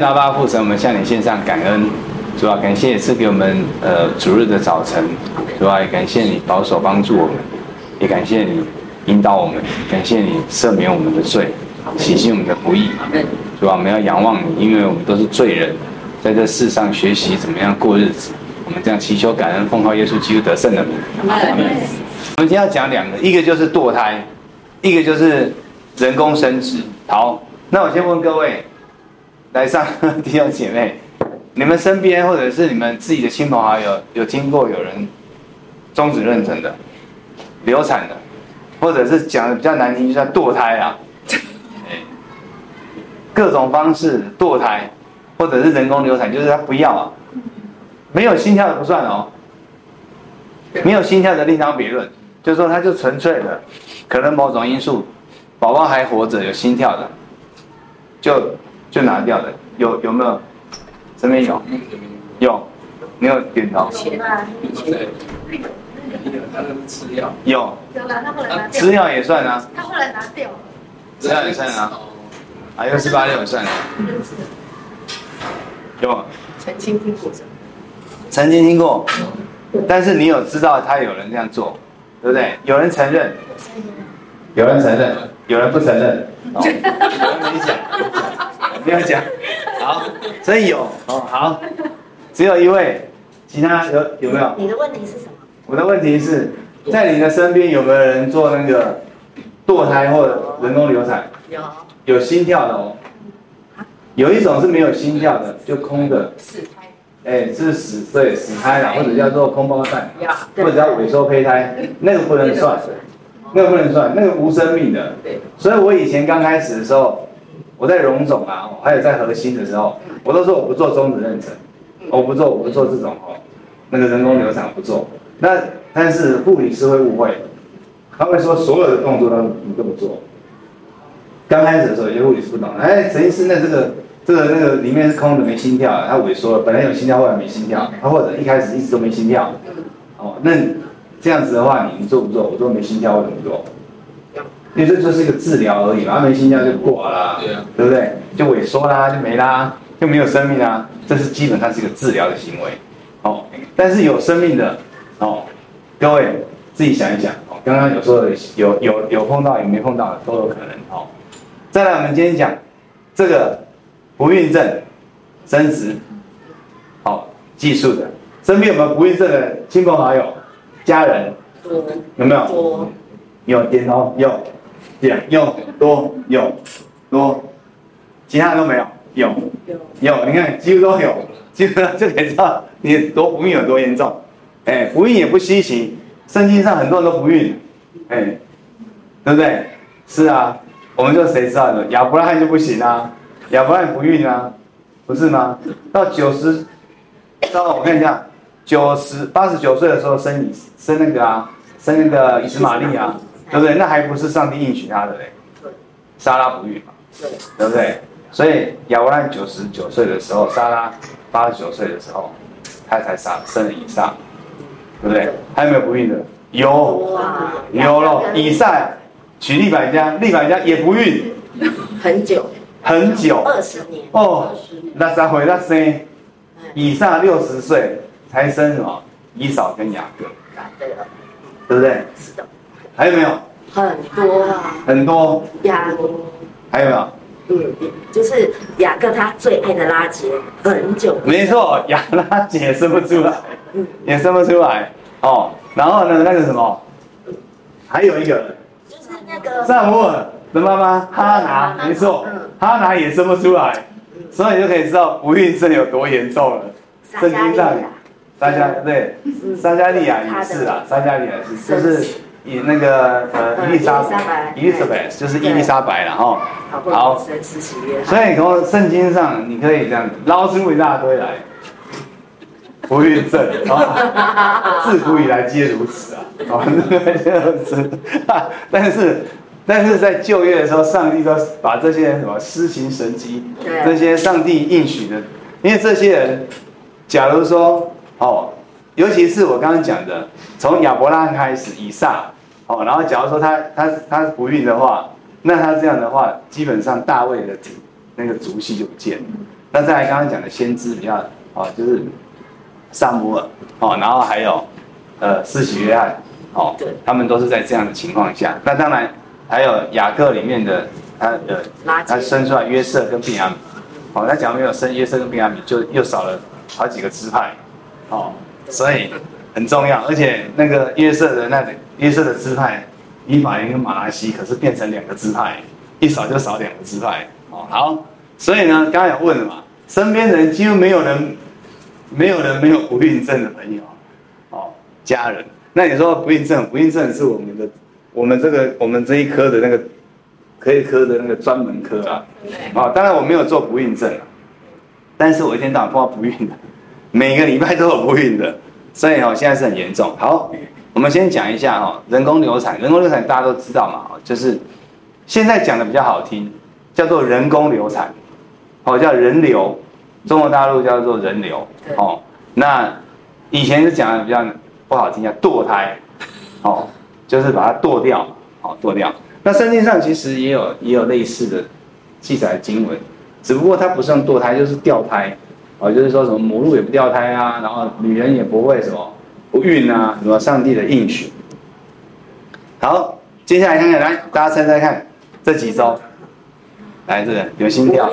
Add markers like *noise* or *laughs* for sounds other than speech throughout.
天父父神，我们向你献上感恩，主啊，感谢也赐给我们呃主日的早晨，主啊，也感谢你保守帮助我们，也感谢你引导我们，感谢你赦免我们的罪，洗净我们的不义，主啊，我们要仰望你，因为我们都是罪人，在这世上学习怎么样过日子，我们这样祈求感恩，奉靠耶稣基督得胜的名。我们今天要讲两个，一个就是堕胎，一个就是人工生殖。好，那我先问各位。来上 *laughs* 弟兄姐妹，你们身边或者是你们自己的亲朋好友，有听过有人终止妊娠的、流产的，或者是讲的比较难听，就叫堕胎啊？*laughs* 各种方式堕胎，或者是人工流产，就是他不要啊，没有心跳的不算哦，没有心跳的另当别论，就是说他就纯粹的，可能某种因素，宝宝还活着有心跳的，就。就拿掉的，有有没有？身边有，有，没有点头。钱啊，钱。他那个吃药。有。有了，他后来拿掉。吃药也算啊。他后来拿掉。吃药也算啊。啊，又是八六也算啊。有。曾经听过。曾经听过，但是你有知道他有人这样做，对不对？有人承认。有人承认，有人不承认。哦，*laughs* 有人没讲。不要讲，好，所以有哦，好，只有一位，其他有有没有？你的问题是什么？我的问题是在你的身边有没有人做那个堕胎或者人工流产？有，有心跳的哦。有一种是没有心跳的，就空的。死胎。哎，是死对死胎啦，或者叫做空包蛋，或者叫萎缩胚胎，那个不能算，那个不能算，那个无生命的。对。所以我以前刚开始的时候。我在荣总啊，还有在核心的时候，我都说我不做终止妊娠，我不做，我不做这种哦，那个人工流产不做。那但是护理师会误会，他会说所有的动作都你都不做。刚开始的时候，有些护理师不懂，哎，陈医师，那这个这个那个里面是空的，没心跳，他萎缩了，本来有心跳，后来没心跳，他或者一开始一直都没心跳。哦，那这样子的话，你做不做？我说没心跳，我怎么做？因为这就是一个治疗而已嘛，没心跳就挂啦，对啊，对不对？就萎缩啦，就没啦，就没有生命啦。这是基本上是一个治疗的行为，哦。但是有生命的，哦，各位自己想一想，哦，刚刚有说的有有有碰到，有没碰到的都有可能，哦。再来，我们今天讲这个不孕症生殖，好，技术的，身边有没有不孕症的亲朋好友、家人？多，有没有？多，有点头，有。有有多有多，其他都没有。有有，你看几乎都有，基本上就可以知道你多不孕有多严重。哎，不孕也不稀奇，圣经上很多人都不孕，哎，对不对？是啊，我们就谁知道呢？亚伯拉罕就不行啊，亚伯拉罕不孕啊，不是吗？到九十，到我看一下，九十八十九岁的时候生以生那个啊，生那个以斯玛利啊。对不对？那还不是上帝应许他的嘞？对，莎拉不孕嘛？对，对不对？所以亚伯兰九十九岁的时候，莎拉八十九岁的时候，他才生生了以撒，对不对？还有没有不孕的？有，有了。以撒娶利百加，利百加也不孕，很久，很久，二十年哦。那再回那生，以撒六十岁才生什么？以扫跟雅各。对了，对不对？是的。还有没有？很多啊，很多。雅，还有没有？嗯，就是雅各他最爱的拉杰，很久。没错，雅 *laughs* 拉结也生不出来，嗯，也生不出来。哦，然后呢，那个什么，还有一个，就是那个萨摩尔的妈妈哈拿，没错，哈拿也生不出来，所以你就可以知道不孕症有多严重了。圣经上，撒加对，撒加利亚也是啊，撒加利亚是就是。以那个呃，伊丽莎白，伊丽莎白就是伊丽莎白了哈。好，所以从圣经上你可以这样捞出一大堆来，不孕症啊，*laughs* 自古以来皆如此啊，啊，*laughs* *laughs* 是，但是但是在旧约的时候，上帝都把这些什么施行神迹，这些上帝应许的，因为这些人，假如说哦。尤其是我刚刚讲的，从亚伯拉罕开始，以撒，哦，然后假如说他他他不孕的话，那他这样的话，基本上大卫的那个族系就不见了，那再来刚刚讲的先知比较哦，就是撒母耳哦，然后还有呃施洗约翰哦，他们都是在这样的情况下。那当然还有雅各里面的他的他生出来约瑟跟便雅悯，哦，他假如没有生约瑟跟便雅悯，就又少了好几个支派哦，所以很重要。而且那个约瑟的那个约瑟的支派，以法莲跟马拉西可是变成两个支派，一少就少两个支派哦。好。所以呢，刚刚有问了嘛，身边人几乎没有人，没有人没有不孕症的朋友，哦，家人。那你说不孕症，不孕症是我们的，我们这个我们这一科的那个，可以科的那个专门科啊。啊、哦，当然我没有做不孕症，但是我一天到晚碰到不孕的，每个礼拜都有不孕的，所以哦，现在是很严重。好，我们先讲一下哦，人工流产，人工流产大家都知道嘛，就是现在讲的比较好听，叫做人工流产。哦，叫人流，中国大陆叫做人流。哦，那以前是讲的比较不好听，叫堕胎。哦，就是把它堕掉。哦，堕掉。那圣经上其实也有也有类似的记载经文，只不过它不是用堕胎，就是掉胎。哦，就是说什么母鹿也不掉胎啊，然后女人也不会什么不孕啊，什么上帝的应许。好，接下来看看，来大家猜猜看，这几周，来这个有心跳。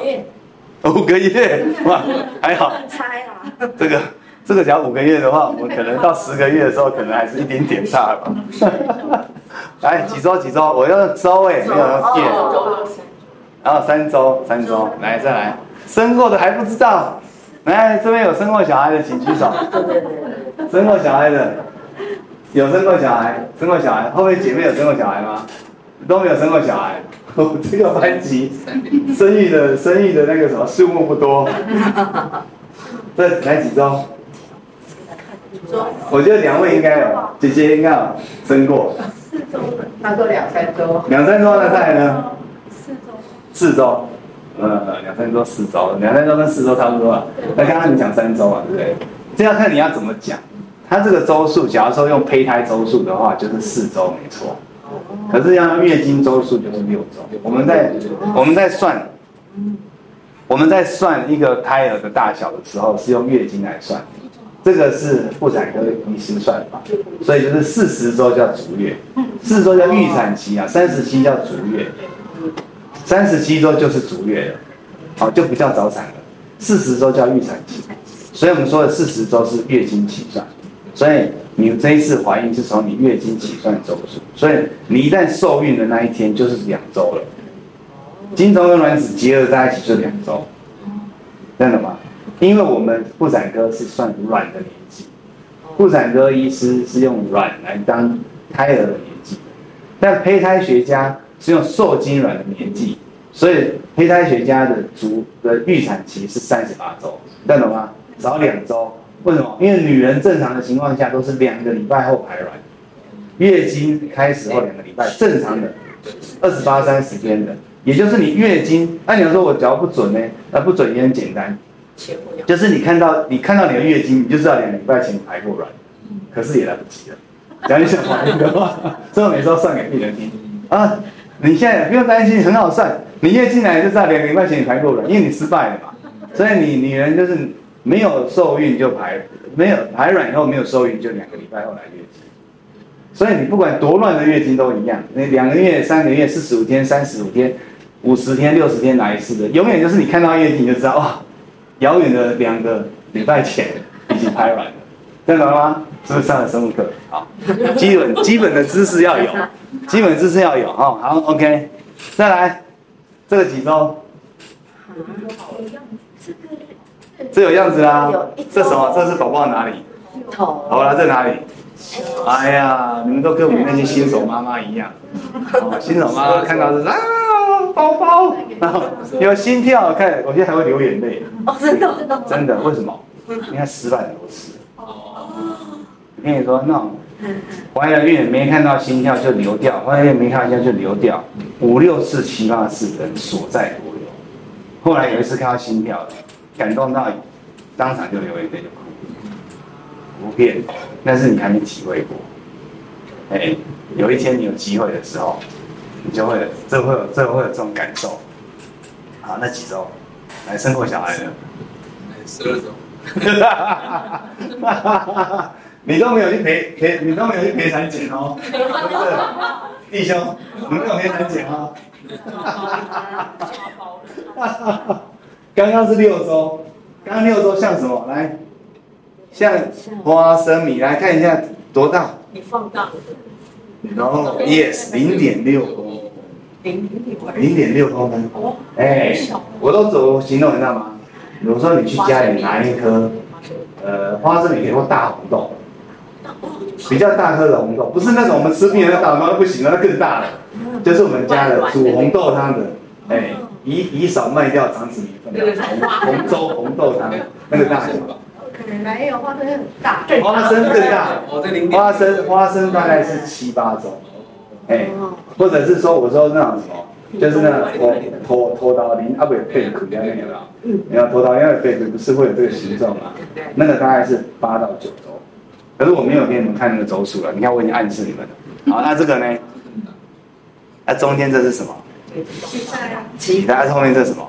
五个月 *laughs* 哇，还好。猜啊。这个这个只要五个月的话，我们可能到十个月的时候，可能还是一点点大吧。*laughs* 来几周几周，我要周哎，没有要月。然后三周三周，来再来，生过的还不知道。来这边有生过小孩的，请举手。生过小孩的，有生过小孩，生过小孩，后面姐妹有生过小孩吗？都没有生过小孩。*laughs* 这个班级生育的生育的那个什么数目不多，这来几周？我觉得两位应该有，姐姐应该有生过。四周，他说两三周。两三周那再来呢？四周。四周，嗯嗯，两三周四周，两三周跟四周差不多啊。那刚刚你讲三周啊，对不对？这要看你要怎么讲。他这个周数，假如说用胚胎周数的话，就是四周没错。可是要月经周数就是六周。我们在我们在算，我们在算一个胎儿的大小的时候，是用月经来算。这个是妇产科医师算法，所以就是四十周叫足月，四十周叫预产期啊，三十七叫足月，三十七周就是足月了，好，就不叫早产了。四十周叫预产期，所以我们说的四十周是月经期算，所以。你这一次怀孕是从你月经起算周数，所以你一旦受孕的那一天就是两周了。精虫跟卵子结合在一起就两周，真的吗？因为我们妇产科是算卵的年纪，妇产科医师是用卵来当胎儿的年纪，但胚胎学家是用受精卵的年纪，所以胚胎学家的足的预产期是三十八周，听懂吗？少两周。为什么？因为女人正常的情况下都是两个礼拜后排卵，月经开始后两个礼拜，正常的二十八三十天的，也就是你月经。那你要说我脚不准呢？那不准也很简单，就是你看到你看到你的月经，你就知道两个礼拜前排过卵，可是也来不及了。讲一下怀孕的话，*laughs* 所以我每次都算给病人听啊。你现在不用担心，很好算，你月经来就知道两个礼拜前你排过卵，因为你失败了嘛。所以你女人就是。没有受孕就排，没有排卵以后没有受孕就两个礼拜后来月经，所以你不管多乱的月经都一样，那两个月、三个月、四十五天、三十五天、五十天、六十天来一次的，永远就是你看到月经就知道，哇，遥远的两个礼拜前已经排卵了，听懂了吗？是不是上了生物课？好，基本基本的知识要有，基本知识要有哦。好，OK，再来，这个几周？好这有样子啦，这什么？这是宝宝哪里？头。好了，在哪里？哎呀，你们都跟我们那些新手妈妈一样，新手妈妈看到是啊，宝宝，然后有心跳，看，我现在还会流眼泪。哦，真的，真的，真的，为什么？你看失败很多次。哦。我跟你说，那种怀了孕没看到心跳就流掉，怀了孕没看到心跳就流掉，五六次、七八次的所在多有。后来有一次看到心跳的。感动到当场就流眼泪就哭，不骗，但是你还没体会过。哎，有一天你有机会的时候，你就会，这会有，这会有这种感受。好，那几周？来生过小孩的？十二周。*laughs* 你都没有去陪陪，你都没有去陪产检哦，是不是？弟兄，你没有陪产检哦。*laughs* *laughs* 刚刚是六周，刚刚六周像什么？来，像花生米，来看一下多大？你放大。然后，yes，零点六公分，零点六公分。哎，我都走行动，你知道吗？比如说你去家里拿一颗，呃，花生米，给或大红豆。比较大颗的红豆，不是那种我们吃面的大红豆不行了，那更大了。就是我们家的煮红豆汤的，哎，以以少卖掉长子米粉的红粥红豆汤那个大小。没有花生很大，花生更大，花生花生大概是七八周，哎，或者是说我说那种什么，就是那拖拖拖刀林啊不有贝壳那个？你要拖刀，因为贝壳不是会有这个形状嘛？那个大概是八到九周。可是我没有给你们看那个周数了，你看我已经暗示你们了。好，那这个呢？那中间这是什么？脐带啊。脐带后面这是什么？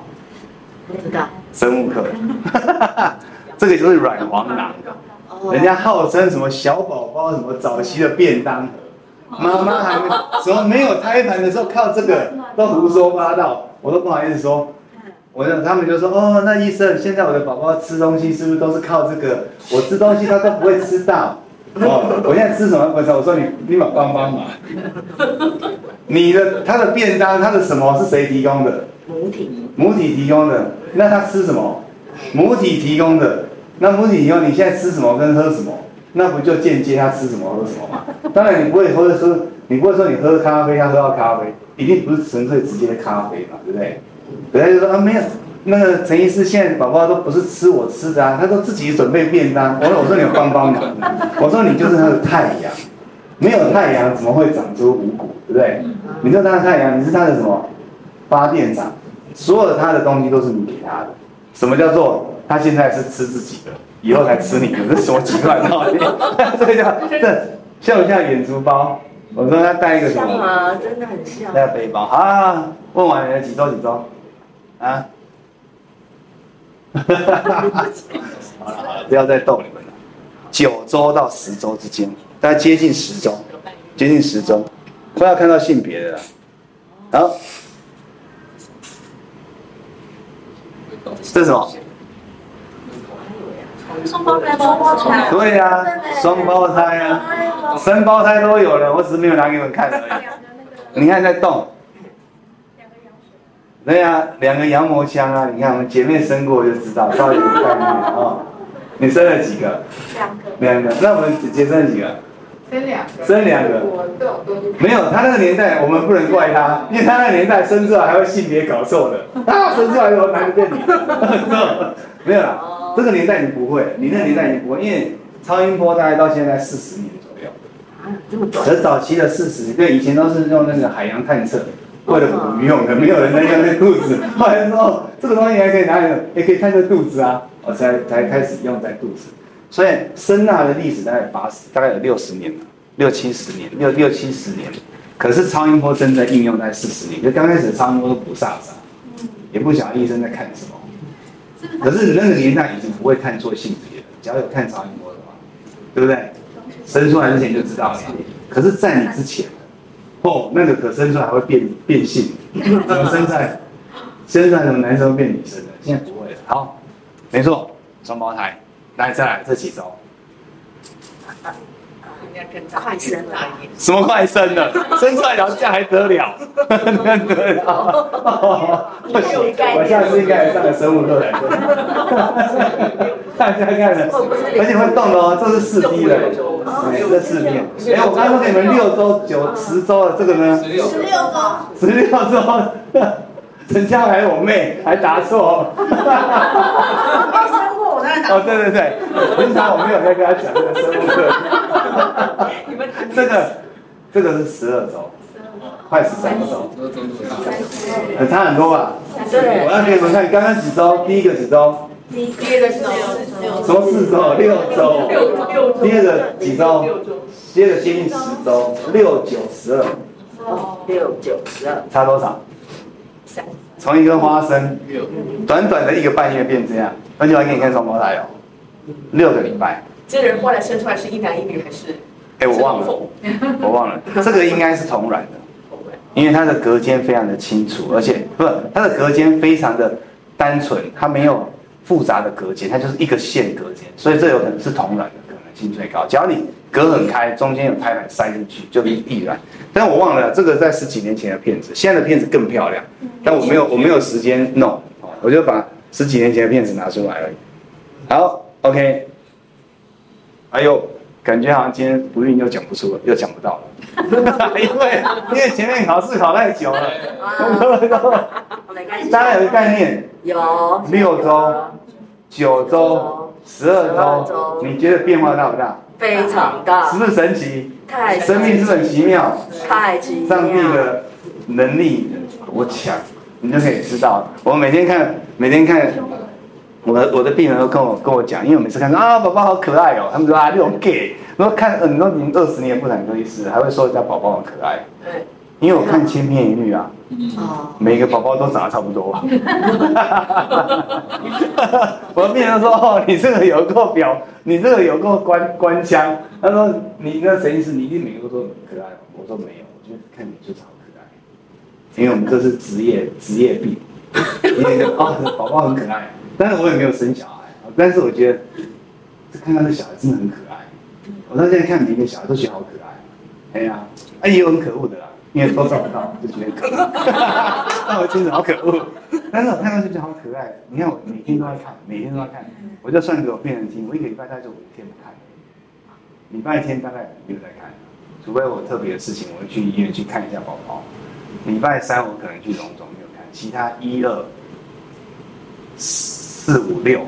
不知道。生物课。*laughs* 这个就是软黄囊。人家号称什么小宝宝什么早期的便当盒，妈妈还没什么没有胎盘的时候靠这个都胡说八道，我都不好意思说。我就他们就说哦，那医生，现在我的宝宝吃东西是不是都是靠这个？我吃东西他都不会吃到。哦，我现在吃什么？我说我说你立马帮帮忙。你的他的便当，他的什么是谁提供的？母体。母体提供的。那他吃什么？母体提供的。那母体提供，你现在吃什么跟喝什么？那不就间接他吃什么喝什么吗？*laughs* 当然你不会喝喝，你不会说你喝咖啡，他喝到咖啡，一定不是纯粹直接的咖啡嘛，对不对？人家就说啊，没有，那个陈医师现在宝宝都不是吃我吃的啊，他都自己准备便当。我说我说你帮帮忙，*laughs* 我说你就是他的太阳，没有太阳怎么会长出五谷，对不对？你说他的太阳，你是他的什么发电厂？所有的他的东西都是你给他的。什么叫做他现在是吃自己的，以后才吃你的？这是什么奇怪的道理？*laughs* 这个叫这像不像眼珠包？我说他带一个什么？像吗？真的很像。带个背包啊？问完了几周几周？啊？好了好了，不要再逗你们了。九周到十周之间，大概接近十周，接近十周，快要看到性别的了。好，这是什么？双胞胎，双胞胎。对呀、啊，双胞胎啊，三胞胎都有了，我只是没有拿给你们看而已。你看在动。对呀，两个羊膜枪啊！你看我们姐妹生过就知道，到底有概念啊、哦。你生了几个？两个。两个。那我们姐姐生了几个？生两个。生两个。没有，他那个年代我们不能怪他，因为他那个年代生出来还会性别搞错的。*laughs* 啊，生出来以后男的变女的。*laughs* 没有啦，这个年代你不会，你那个年代你不会，因为超音波大概到现在四十年左右。啊，这么早期的四十年，对，以前都是用那个海洋探测。为了捕鱼用的，没有人在用那肚子。*laughs* 后来说，哦，这个东西还可以拿来，也可以探测肚子啊，我才才开始用在肚子。所以声纳的历史大概八十，大概有六十年了，六七十年，六六七十年。可是超音波真的应用在四十年，就刚开始超音波都不飒飒，也不晓得医生在看什么。可是你那个年代已经不会看错性别了，只要有看超音波的话，对不对？生出来之前就知道了。可是，在你之前。哦，那个可生出来还会变变性，怎么生出来？*laughs* 生出来什么男生变女生的？现在不会了。好，没错，双胞胎。来，再来这几周。快生了。什么快生了？*laughs* 生出来然后这样还得了？*laughs* 得了。我下次应该来上个生物课来。大家看了，而且会动的哦，这是四 D 的，哎，这四 D。哎，我刚刚说给你们六周、九、十周的这个呢？十六周。十六周。*laughs* 陈家还有我妹还答错。哦，对对对，平常我没有在跟他讲这个生物课。你们这个，这个是十二周，快十三周。很差很多吧？对。我要给你们看，刚刚几周？第一个几周？第一个是六周，四周，六周，第二个几周？第二个接近十周，六九十二，六九十二，差多少？三，从一根花生，短短的一个半月变这样，而且我还给你看双胞胎哦，六个礼拜。这人后来生出来是一男一女还是？哎，我忘了，*laughs* 我忘了，这个应该是同卵的，因为它的隔间非常的清楚，而且不，它的隔间非常的单纯，它没有复杂的隔间，它就是一个线隔间，所以这有可能是同卵的可能性最高。只要你隔很开，中间有胎盘塞进去，就易卵。但我忘了，这个在十几年前的片子，现在的片子更漂亮，但我没有我没有时间弄，我就把十几年前的片子拿出来而已。好，OK，哎呦。感觉好像今天不孕又讲不出了，又讲不到了，*laughs* 因为因为前面考试考太久了，*laughs* *laughs* 大家有个概念，有六周、九周、十二周，你觉得变化大不大？非常大，是不是神奇？太生命是很奇妙？太奇妙，上帝的能力多强，你就可以知道。我每天看，每天看。我的我的病人都跟我跟我讲，因为我每次看到啊宝宝好可爱哦，他们说啊这种 gay，然后看嗯，你说你二十年妇产科医师还会说人家宝宝很可爱，对，因为我看千篇一律啊，哦，每个宝宝都长得差不多，*laughs* 我的病人说哦，你这个有够表，你这个有够官官腔，他说你那谁医师，你一定每个都说很可爱，我说没有，我觉得看你就是好可爱，因为我们这是职业职业病，你觉得哦宝宝很可爱。但是我也没有生小孩，但是我觉得，这看到这小孩真的很可爱。我到现在看每一个小孩都觉得好可爱。哎呀，啊也有很可恶的啦，因为都找不到，就觉得可恶。那我真的好可恶。但是我看到就觉得好可爱。你看我每天都在看，每天都在看。我就算给我病人听，我一个礼拜大概就五天不看。礼拜天大概没有在看，除非我特别的事情，我会去医院去看一下宝宝。礼拜三我可能去荣总没有看，其他一二四。五六，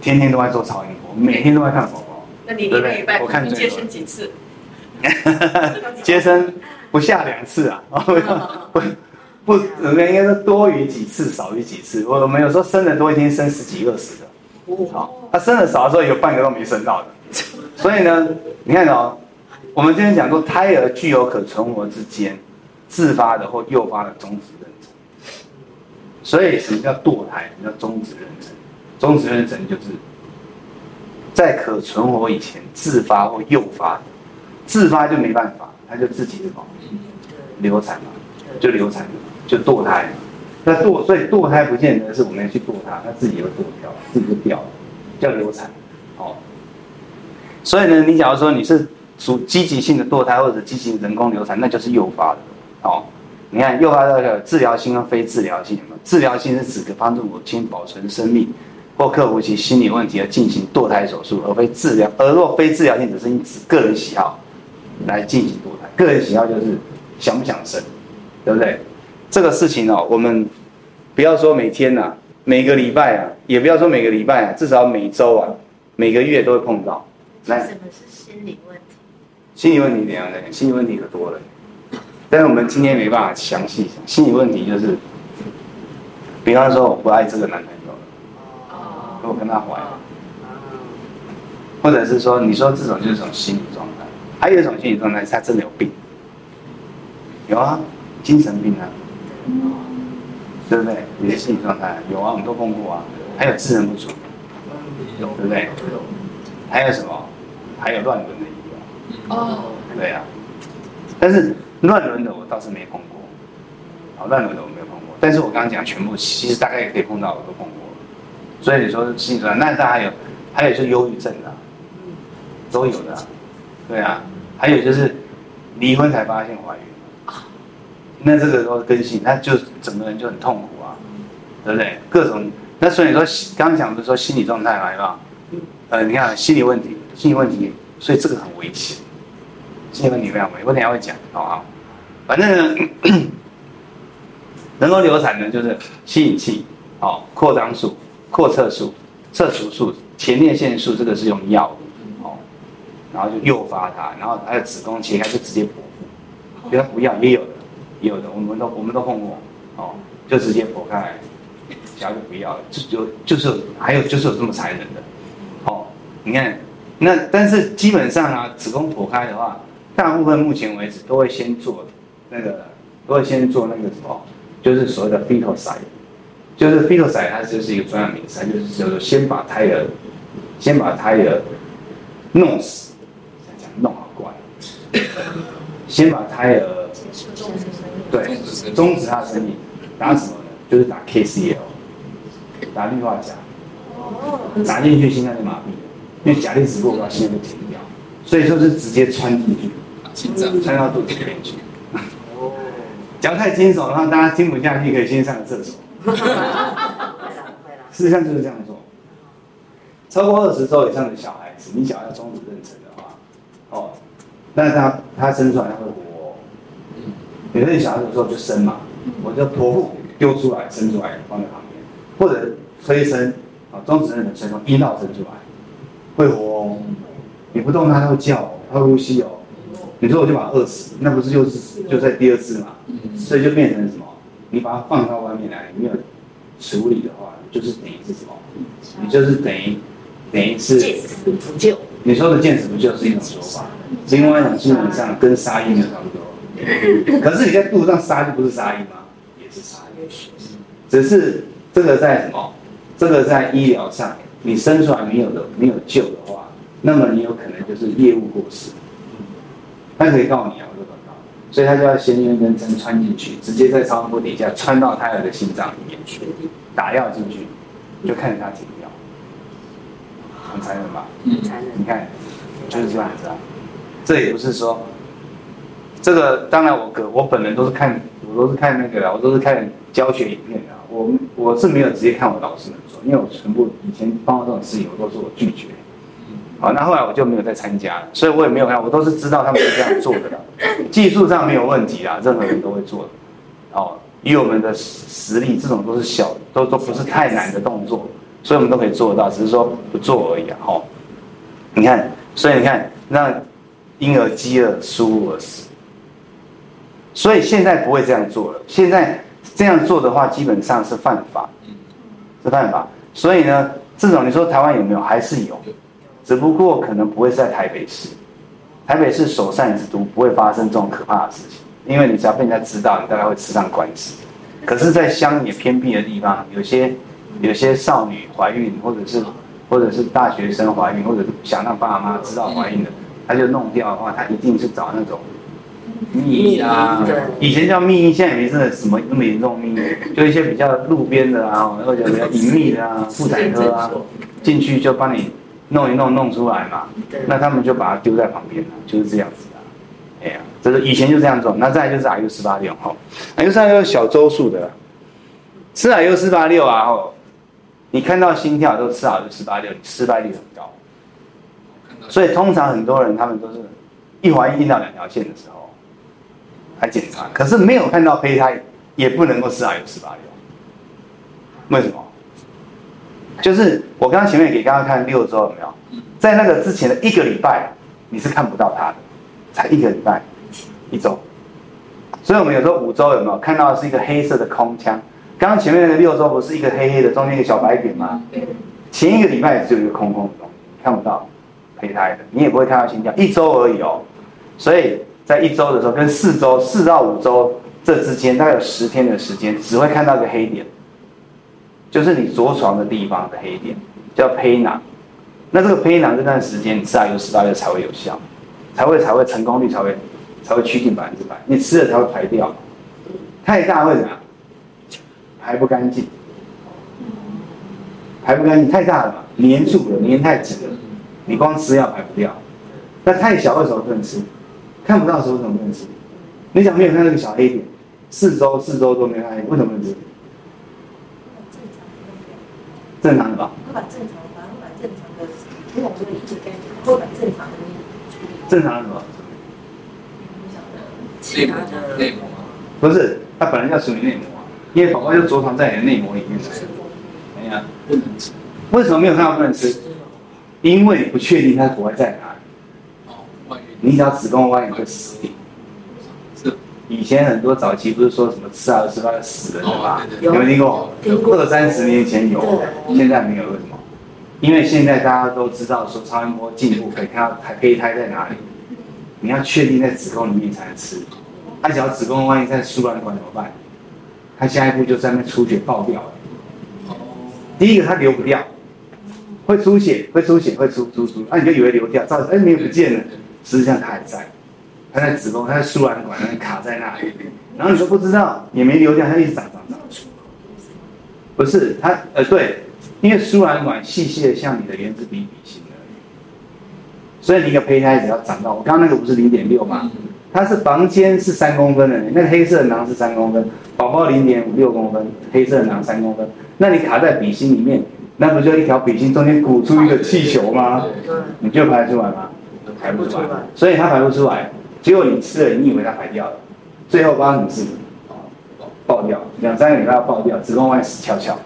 天天都在做超音波，每天都在看宝宝。那你一个礼拜我看接生几次？接生 *laughs* 不下两次啊！*laughs* 不不，应该是多于几次，少于几次。我们有时候生的多，一天生十几二十个。好，他生的少的时候，有半个都没生到的。所以呢，你看哦，我们今天讲说，胎儿具有可存活之间自发的或诱发的终止妊娠。所以什么叫堕胎？什么叫终止妊娠？终止妊娠就是在可存活以前自发或诱发的，自发就没办法，他就自己的保流产嘛，就流产就堕胎。那堕，所以堕胎不见得是我们要去堕它，它自己会堕掉，自己就掉了，叫流产。哦，所以呢，你假如说你是属积极性的堕胎或者积极人工流产，那就是诱发的。哦，你看诱发的治疗性和非治疗性，治疗性是指可帮助母亲保存生命。或克服其心理问题而进行堕胎手术，而非治疗。而若非治疗性，只是你指个人喜好来进行堕胎。个人喜好就是想不想生，对不对？这个事情哦，我们不要说每天呐、啊，每个礼拜啊，也不要说每个礼拜啊，至少每周啊，每个月都会碰到。来，什么是心理问题？心理问题怎样的？心理问题可多了，但是我们今天没办法详细讲。心理问题就是，比方说我不爱这个男朋友了。我跟他怀了，或者是说，你说这种就是一种心理状态，还有一种心理状态是他真的有病，有啊，精神病啊，对不对？你的心理状态有啊，我们都碰过啊，还有智能不足，对不对？还有什么？还有乱伦的也有，哦，对啊，但是乱伦的我倒是没碰过，好，乱伦的我没有碰过，但是我刚刚讲全部，其实大概也可以碰到，我都碰过。所以你说心理状态，那他还有，还有就是忧郁症的，都有的，对啊，还有就是离婚才发现怀孕，那这个时候更新，他就整个人就很痛苦啊，对不对？各种，那所以说刚刚讲的说心理状态来吧，呃，你看心理问题，心理问题，所以这个很危险，心理问题非常危险，我等下会讲，好不好？反正呢，*clears throat* 能够流产的就是吸引器，好，扩张术。扩测术、测除术、前列腺素，这个是用药的，然后就诱发它，然后还有子宫切开就直接剖腹，觉得不要也有的，也有的，我们都我们都碰过，哦，就直接剖开来，小孩就不要了，就就就是还有就是有这么残忍的，哦，你看，那但是基本上啊，子宫剖开的话，大部分目前为止都会先做那个，都会先做那个什么，就是所谓的 fetal side。就是 fetal side 它就是一个专业名词，就是叫做先把胎儿，先把胎儿弄死，弄好怪，先把胎儿，对，终止他的生命，打什么呢？就是打 KCL，打氯化钾，打进去心脏就麻痹，因为钾离子过高，心脏就停掉，所以说是直接穿进去，心脏穿到肚子里面去。*laughs* 讲太惊悚的话，大家听不下去，可以先上个厕所。*laughs* 事实上就是这样做。超过二十周以上的小孩子，你想要终止妊娠那他他生出来他会活，哦。有些小孩子的时候就生嘛，我就剖腹丢出来，生出来放在旁边，或者催生啊，终止妊娠催生，阴道生出来会活，哦。你不动它，它会叫，它会呼吸哦。你说我就把它饿死，那不是就是就在第二次嘛？所以就变成什么？你把它放到外面来，你没有处理的话，就是等于是什么？你就是等于等于是见死不救。你说的见死不救是一种说法，另外一种基本上跟杀婴的差不多。可是你在肚子上杀就不是杀婴吗？也是杀婴，只是这个在什么？这个在医疗上，你生出来没有的没有救的话，那么你有可能就是业务过失。他可以告你啊，我就告，所以他就要先用一根针穿进去，直接在超声波底下穿到胎儿的心脏里面去，打药进去，就看着他停掉，很残忍吧？嗯，残忍。你看，就是这样子啊。这也不是说，这个当然我个我本人都是看，我都是看那个的，我都是看教学影片的。我我是没有直接看我老师们做，因为我全部以前碰到这种事情，我都是我拒绝。好，那后来我就没有再参加了，所以我也没有看，我都是知道他们是这样做的了，技术上没有问题啦，任何人都会做的。哦，以我们的实力，这种都是小，都都不是太难的动作，所以我们都可以做到，只是说不做而已啊。好，你看，所以你看，那婴儿饥饿输入而死，所以现在不会这样做了。现在这样做的话，基本上是犯法，是犯法。所以呢，这种你说台湾有没有？还是有。只不过可能不会是在台北市，台北市首善之都，不会发生这种可怕的事情，因为你只要被人家知道，你大概会吃上官司。可是，在乡野偏僻的地方，有些有些少女怀孕，或者是或者是大学生怀孕，或者是想让爸妈知道怀孕的，他就弄掉的话，他一定是找那种秘医啊，以前叫秘医，现在也没真的什么那么严重秘医，就一些比较路边的啊，或者比较隐秘的啊，*laughs* 妇产科啊，进去就帮你。弄一弄弄出来嘛，那他们就把它丢在旁边了，就是这样子的。哎呀，这是以前就这样做。那再来就是 IU 四八六哈，IU 四八六小周数的，吃 IU 四八六啊吼，你看到心跳都吃 RU 四八六，你失败率很高。所以通常很多人他们都是一怀孕进到两条线的时候来检查，可是没有看到胚胎，也不能够吃 RU 四八六。为什么？就是我刚刚前面给大家看六周有没有？在那个之前的一个礼拜，你是看不到它的，才一个礼拜，一周。所以我们有时候五周有没有看到的是一个黑色的空腔？刚刚前面的六周不是一个黑黑的，中间一个小白点吗？前一个礼拜只有一个空空的，看不到胚胎的，你也不会看到心跳，一周而已哦。所以在一周的时候，跟四周四到五周这之间，大概有十天的时间，只会看到一个黑点。就是你着床的地方的黑点，叫胚囊。那这个胚囊这段时间，你吃 RU 四八六才会有效，才会才会成功率才会才会趋近百分之百。你吃了才会排掉，太大会怎么样？排不干净，排不干净，太大了嘛，黏住了，黏太紧了，你光吃药排不掉。那太小为什么不能吃？看不到的时候为什么不能吃？你想没有看那个小黑点，四周四周都没看见，为什么不能吃？正常的吧？会把正常的，会把正常的，因为我们一直跟，会把正常的处理。正常的什么？其他的内膜不是，它本来要处理内膜，因为宝宝就着床在你的内膜里面。哎呀，不能吃。为什么没有看到不能吃？因为你不确定它的国外在哪里。哦，外孕。你只要子宫外孕会死定。以前很多早期不是说什么吃啊吃啊死了的吗？有没有听过？二三十年前有，现在没有。为什么？因为现在大家都知道说超音波进步可以看到胚胎在哪里，你要确定在子宫里面才能吃。他只要子宫万一在输卵管怎么办？他下一步就在那出血爆掉了，第一个它流不掉，会出血，会出血，会出出出，啊，你就以为流掉，照哎没有不见了，实际上它还在，它在子宫，它在输卵管那里卡在那里，然后你都不知道，也没流掉，它一直长长长。出不是它，呃对，因为输卵管细细的像你的原子笔笔芯而已，所以你一个胚胎只要长到，我刚刚那个不是零点六吗？它是房间是三公分的，那个黑色的囊是三公分，宝宝零点五六公分，黑色的囊三公分，那你卡在笔芯里面，那不就一条笔芯中间鼓出一个气球吗？你就排出来吗？排不出来，所以它排不出来，结果你吃了，你以为它排掉了，最后发生什么事？爆掉，两三个礼拜要爆掉，子宫外死翘翘，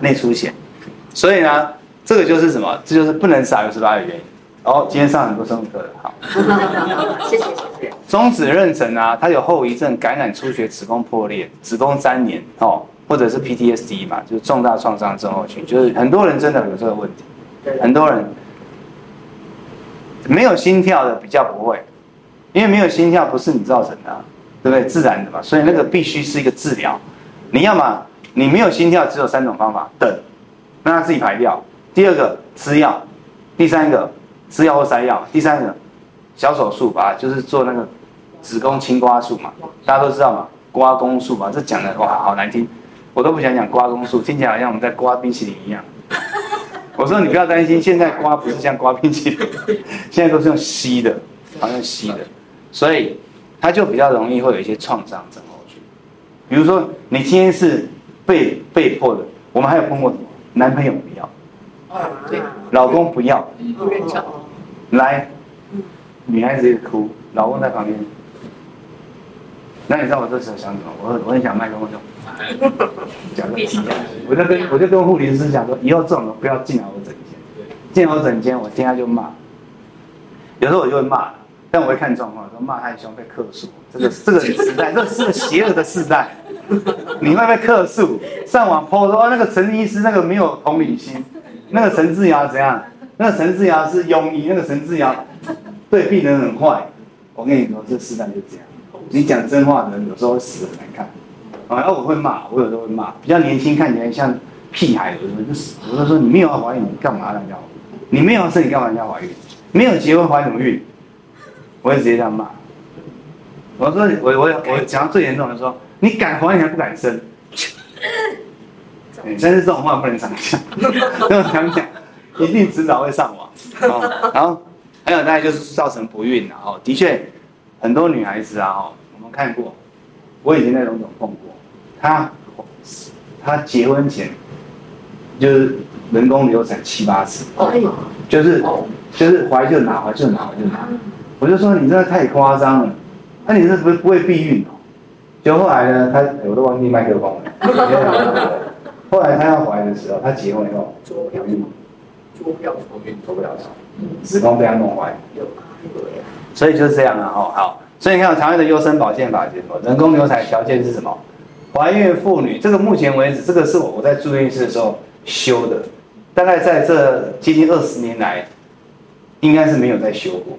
内出血，所以呢，这个就是什么？这就是不能撒尤十八的原因。哦，今天上很多生物课了，好，谢 *laughs* 谢谢谢。中子妊娠啊，它有后遗症，感染、出血、子宫破裂、子宫粘连哦，或者是 PTSD 嘛，就是重大创伤症候群，就是很多人真的有这个问题，很多人没有心跳的比较不会，因为没有心跳不是你造成的啊。对不对？自然的嘛，所以那个必须是一个治疗。你要么你没有心跳，只有三种方法：等，让它自己排掉；第二个吃药；第三个吃药或塞药；第三个小手术吧，就是做那个子宫清刮术嘛，大家都知道嘛，刮宫术嘛。这讲的哇，好难听，我都不想讲刮宫术，听起来好像我们在刮冰淇淋一样。*laughs* 我说你不要担心，现在刮不是像刮冰淇淋，现在都是用吸的，好像吸的，所以。它就比较容易会有一些创伤症候群，比如说你今天是被被迫的，我们还有碰过男朋友不要，对，老公不要，来，女孩子也哭，老公在旁边，那你知道我这时候想什么？我我很想麦克风就，*laughs* 讲个气，我就跟我就跟护理师讲说，以后这种人不要进来我诊间，进我诊间我听他就骂，有时候我就会骂。但我会看状况，说骂太凶被克诉，这个这个时代，这是个邪恶的时代，你会被克诉。上网 po 说哦，那个陈医师那个没有同理心，那个陈志尧怎样？那个陈志尧是庸医，那个陈志尧对病人很坏。我跟你说，这时代就这样，你讲真话的人有时候会死很难看。啊，我会骂，我有时候会骂，比较年轻看起来像屁孩，有时候就死。我就说你没有要怀孕，你干嘛要？你没有生，你干嘛要怀孕？没有结婚怀什么孕？我会直接这样骂，我说我我我讲到最严重的说，你敢怀你还不敢生，*laughs* 但是这种话不能常讲，*laughs* 这种常讲一定迟早会上网。然后还有大概就是造成不孕，然后的确很多女孩子啊，哦，我们看过，我以前在龙总碰过，她她结婚前就是人工流产七八次，就是就是怀就拿，怀就拿，怀就拿。我就说你真的太夸张了，那、啊、你是不是不会避孕哦？就后来呢，他我都忘记麦克风了。*laughs* 后来她要怀的时候，她结婚以后做不了孕，做不了做不了巢，子宫被她弄坏。所以就是这样啊，哦好，所以你看台湾的优生保健法结果，人工流产条件是什么？怀孕妇女，这个目前为止，这个是我我在住院室的时候修的，大概在这接近二十年来，应该是没有再修过。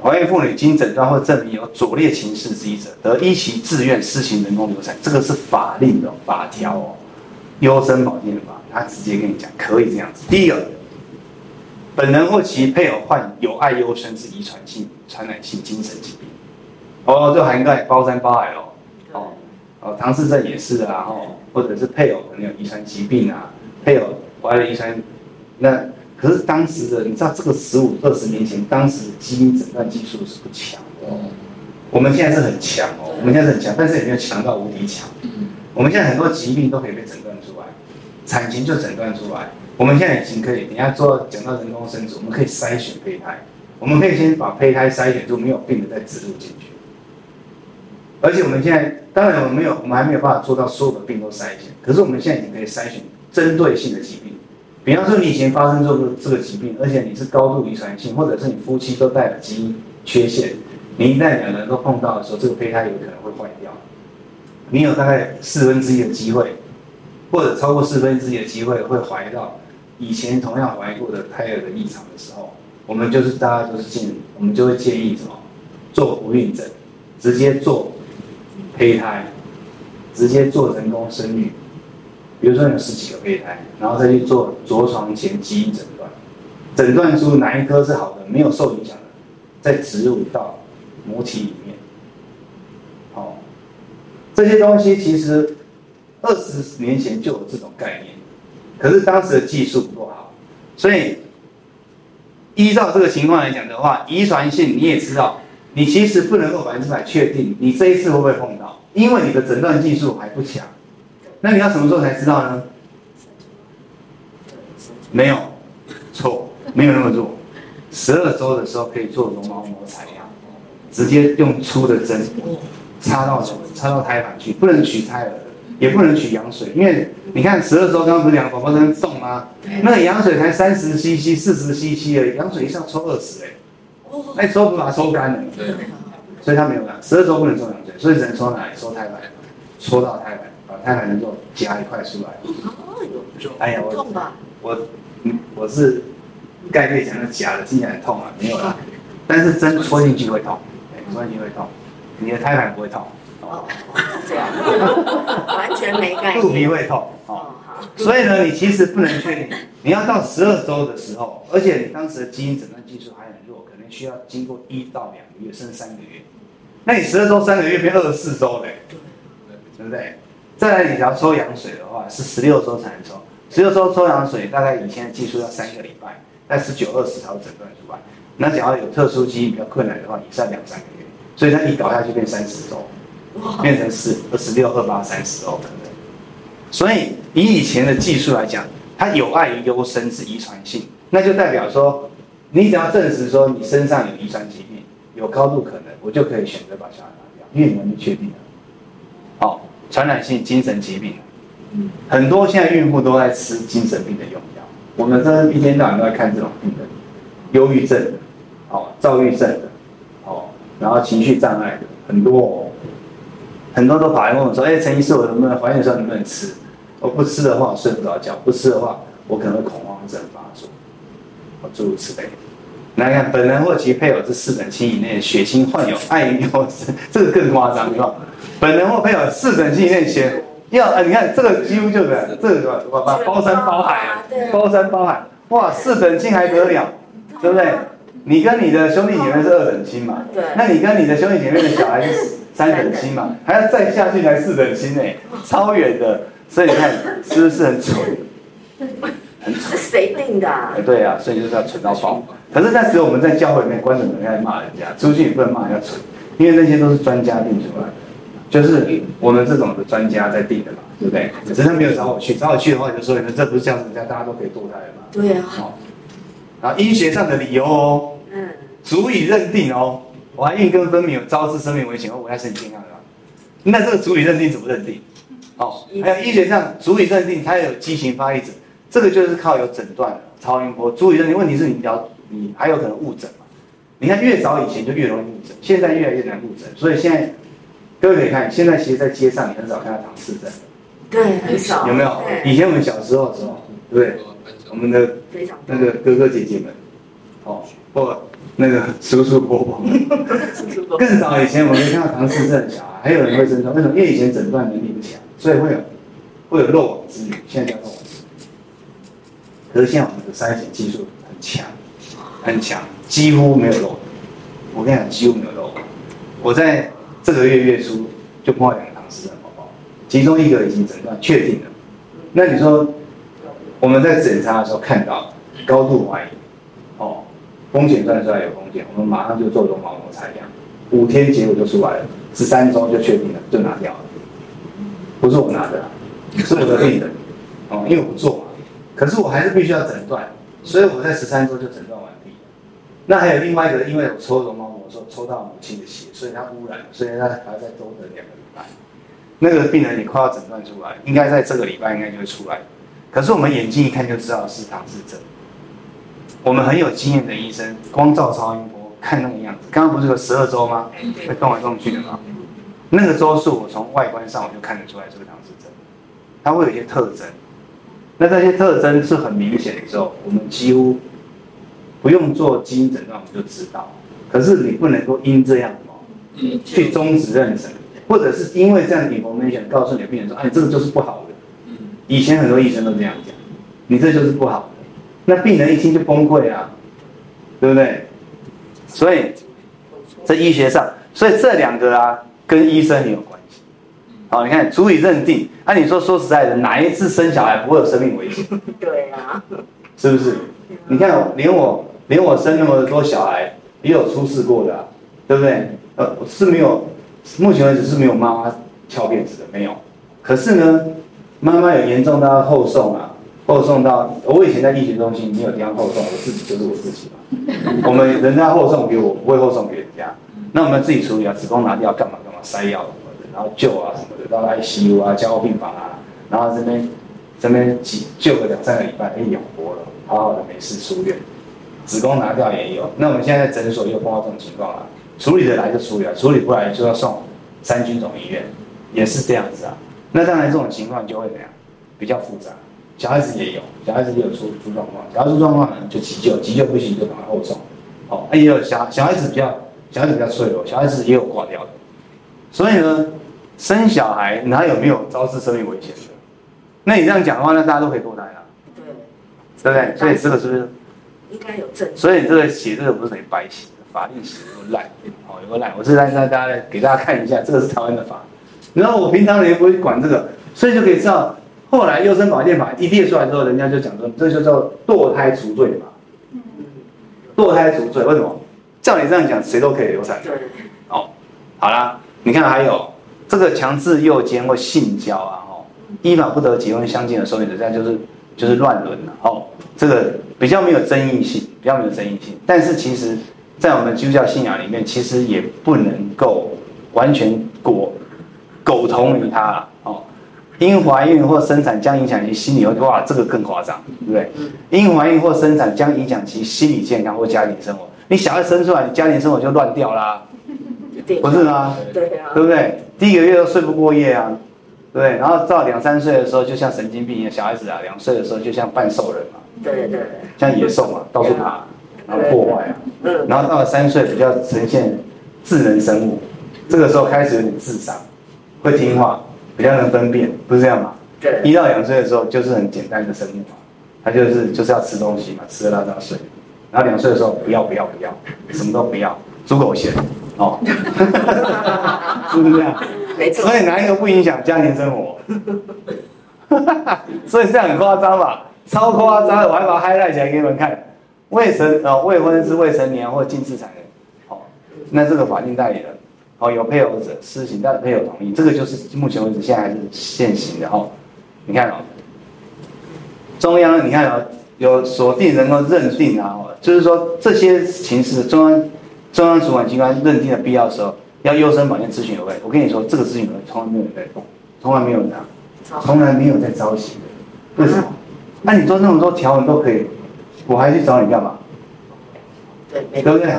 怀孕妇女经诊断或证明有左列情事之一者，得依其自愿施行人工流产。这个是法令的法条哦，优生保健法，他直接跟你讲可以这样子。第一个，本人或其配偶患有爱优生之遗传性传染性精神疾病，哦，这涵盖包山包海哦，哦哦，唐氏症也是啊，哦，或者是配偶可能有遗传疾病啊，配偶怀了遗传那。可是当时的，你知道这个十五二十年前，当时基因诊断技术是不强的。我们现在是很强哦，我们现在是很强，但是也没有强到无敌强。我们现在很多疾病都可以被诊断出来，产前就诊断出来。我们现在已经可以，等下做讲到人工生殖，我们可以筛选胚胎，我们可以先把胚胎筛选出没有病的再植入进去。而且我们现在，当然我们没有，我们还没有办法做到所有的病都筛选，可是我们现在已经可以筛选针对性的疾病。比方说，你以前发生这个这个疾病，而且你是高度遗传性，或者是你夫妻都带了基因缺陷，你一旦两个人都碰到的时候，这个胚胎有可能会坏掉。你有大概四分之一的机会，或者超过四分之一的机会会怀到以前同样怀疑过的胎儿的异常的时候，我们就是大家都是建，我们就会建议什么，做不孕症，直接做胚胎，直接做人工生育。比如说有十几个胚胎，然后再去做着床前基因诊断，诊断出哪一颗是好的，没有受影响的，再植入到母体里面。哦，这些东西其实二十年前就有这种概念，可是当时的技术，所以依照这个情况来讲的话，遗传性你也知道，你其实不能够百分之百确定你这一次会不会碰到，因为你的诊断技术还不强。那你要什么时候才知道呢？没有，错，没有那么做。十二周的时候可以做绒毛膜采样，直接用粗的针插到插到胎盘去，不能取胎儿，也不能取羊水，因为你看十二周刚刚不是两个宝宝在那动吗？那个羊水才三十 cc、四十 cc 而已，羊水一下抽二十哎，那抽不把它抽干了，对，所以他没有拿，十二周不能抽羊水，所以只能抽哪里？抽胎盘，抽到胎盘。把胎盘能够夹一块出来。哎呀，我？我嗯，我是概率讲的假的，听起来很痛啊，没有啦。但是真戳进去会痛，戳进去会痛。你的胎盘不会痛。哦，这样。*laughs* 完全没概念。肚皮会痛。哦，好。所以呢，你其实不能确定，你要到十二周的时候，而且你当时的基因诊断技术还很弱，可能需要经过一到两个月，甚至三个月。那你十二周三个月变二十四周嘞？对不对？再来，你要抽羊水的话，是十六周才能抽。十六周抽羊水，大概以前的技术要三个礼拜，但十九二十才会诊断出来。那只要有特殊基因比较困难的话，也是要两三个月。所以它一搞下去变三十周，*laughs* 变成四二十六二八三十哦，等等。所以以以前的技术来讲，它有碍于优生是遗传性，那就代表说，你只要证实说你身上有遗传疾病，有高度可能，我就可以选择把小孩拿掉，因为你们没确定的。好。传染性精神疾病，很多现在孕妇都在吃精神病的用药。我们这一天到晚都在看这种病人，忧郁症的，哦，躁郁症的，哦，然后情绪障碍的很多哦，很多都跑来问我说：“哎，陈医师，我能不能怀孕的时候能不能吃？我不吃的话，我睡不着觉；不吃的话，我可能会恐慌症发作。”我，诸如此类。来看，本人或其配偶是四等亲以内的血亲患有碍于优生，这个更夸张，对吧？本人或配偶四等亲以内血要，呃，你看这个几乎就是这个什么，把包山包海啊，包山包海，哇，四等亲还得了，对不对？你跟你的兄弟姐妹是二等亲嘛？对。那你跟你的兄弟姐妹的小孩是三等亲嘛？还要再下去才四等亲呢，超远的。所以你看是不是很蠢？很蠢。是谁定的？啊？对啊，所以就是要蠢到爆。可是那时候我们在教会里面关着门在骂人家，出去也不能骂人家蠢，因为那些都是专家定出来的，就是我们这种的专家在定的嘛，对不对？只是他没有找我去，找我去的话就说你们，这不是这样子，人家大家都可以堕胎的嘛。对啊。好，然后医学上的理由哦，嗯，足以认定哦，怀孕跟分娩有招致生命危险或危害身体健康的。那这个足以认定怎么认定？哦，还有医学上足以认定它有畸形发育者，这个就是靠有诊断超音波足以认定。问题是你要。你还有可能误诊嘛？你看越早以前就越容易误诊，现在越来越难误诊。所以现在各位可以看，现在其实，在街上你很少看到唐氏症。对，很少。有没有？以前我们小时候的时候，对不对？我们的那个哥哥姐姐们，哦，或那个叔叔伯伯们，*laughs* 更早以前我们看到唐氏症的小孩，还有人会生错。为什么？因为以前诊断能力不强，所以会有会有漏网之鱼。现在叫漏网之鱼。可是现在我们的筛选技术很强。很强，几乎没有漏。我跟你讲，几乎没有漏。我在这个月月初就碰到两个唐氏症宝宝，其中一个已经诊断确定了。那你说我们在检查的时候看到高度怀疑，哦，风险算出来有风险，我们马上就做绒毛膜采样，五天结果就出来了，十三周就确定了，就拿掉了。不是我拿的，是我的病人，哦，因为我不做嘛，可是我还是必须要诊断，所以我在十三周就诊断完毕。那还有另外一个，因为我抽绒毛膜的时候抽到母亲的血，所以它污染，所以它还要再多等两个礼拜。那个病人你快要诊断出来，应该在这个礼拜应该就会出来。可是我们眼睛一看就知道是唐氏症。我们很有经验的医生，光照超音波看那个样子，刚刚不是有十二周吗？会动来动去的吗？那个周数我从外观上我就看得出来这个唐氏症，它会有一些特征。那这些特征是很明显的时候，我们几乎。不用做基因诊断，我们就知道。可是你不能够因这样去终止妊娠，或者是因为这样的 information 告诉你的病人说，哎，这个就是不好的。以前很多医生都这样讲，你这就是不好的，那病人一听就崩溃啊，对不对？所以在医学上，所以这两个啊跟医生很有关系。好，你看足以认定，那、啊、你说说实在的，哪一次生小孩不会有生命危险？对啊，是不是？你看连我连我生那么多小孩也有出事过的、啊，对不对？呃，是没有，目前为止是没有妈妈翘辫子的，没有。可是呢，妈妈有严重到后送啊，后送到我以前在医学中心没有地方后送，我自己就是我自己嘛。*laughs* 我们人家后送给我，不会后送给人家。那我们自己处理啊，子宫拿掉干嘛干嘛，塞药什么的，然后救啊什么的，到 ICU 啊，加护病房啊，然后这边这边几救个两三个礼拜，哎，养活了，好好的没事出院。子宫拿掉也有。那我们现在在诊所又碰到这种情况了。处理的来就处理啊，处理不来就要送三军总医院，也是这样子啊。那当然这种情况就会怎样，比较复杂。小孩子也有，小孩子也有出出状况，小孩子出状况呢就急救，急救不行就赶快后送。哦，也有小小孩子比较小孩子比较脆弱，小孩子也有挂掉的。所以呢，生小孩哪有没有招致生命危险的？那你这样讲的话，那大家都可以堕胎啊，对，对不对？所以这个是不是应该有证？所以这个写这个不是等于白写。法律史有个烂，哦，有个烂，我是在让大家给大家看一下，这个是台湾的法。然后我平常也不会管这个，所以就可以知道，后来优生保健法一列出来之后，人家就讲说，这就叫堕胎除罪嘛。堕胎除罪为什么？照你这样讲，谁都可以流产。哦，好啦，你看还有这个强制诱奸或性交啊，哦，依法不得结婚相近的受孕者，这样就是就是乱伦了。哦，这个比较没有争议性，比较没有争议性，但是其实。在我们基督教信仰里面，其实也不能够完全果苟同于他了哦。因怀孕或生产将影响其心理，哇，这个更夸张，对不对？因怀孕或生产将影响其心理健康或家庭生活。你小孩生出来，你家庭生活就乱掉啦，不是吗？对啊，对不对？第一个月都睡不过夜啊，对不对？然后到两三岁的时候，就像神经病一样，小孩子啊，两岁的时候就像半兽人嘛，对对对，像野兽嘛，到处爬。然后破坏啊，然后到了三岁比较呈现智能生物，这个时候开始有点智商，会听话，比较能分辨，不是这样吗？对。一到两岁的时候就是很简单的生物嘛，他就是就是要吃东西嘛，吃了他就睡。然后两岁的时候不要不要不要，什么都不要，猪狗嫌哦，*laughs* 是不是这样？没错。所以哪一个不影响家庭生活？*laughs* 所以这样很夸张吧？超夸张的，我还把它 highlight 起来给你们看。未成呃未婚是未成年或禁止产人，好，那这个法定代理人，好有配偶者施行，但配偶同意，这个就是目前为止现在还是现行的哦。你看哦，中央你看哦，有锁定能够认定啊，就是说这些情事中央中央主管机关认定的必要的时候，要优生保健咨询委员会。我跟你说，这个咨询委员会从来没有人在动，从来没有人啊，从来没有在招新的。为什么？那你做那么多条文都可以。我还去找你干嘛？对，对不对？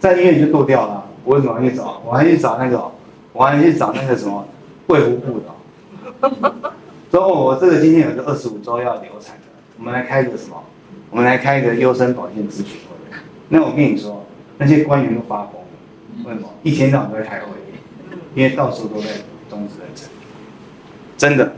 在医院就剁掉了，我怎么去找？我还去找那个，我还去找那个什么卫福部的。说哦，我这个今天有个二十五周要流产的，我们来开个什么？我们来开一个优生保健咨询会。那我跟你说，那些官员都发疯了，为什么？一天到晚都在开会，因为到处都在终止妊娠。真的，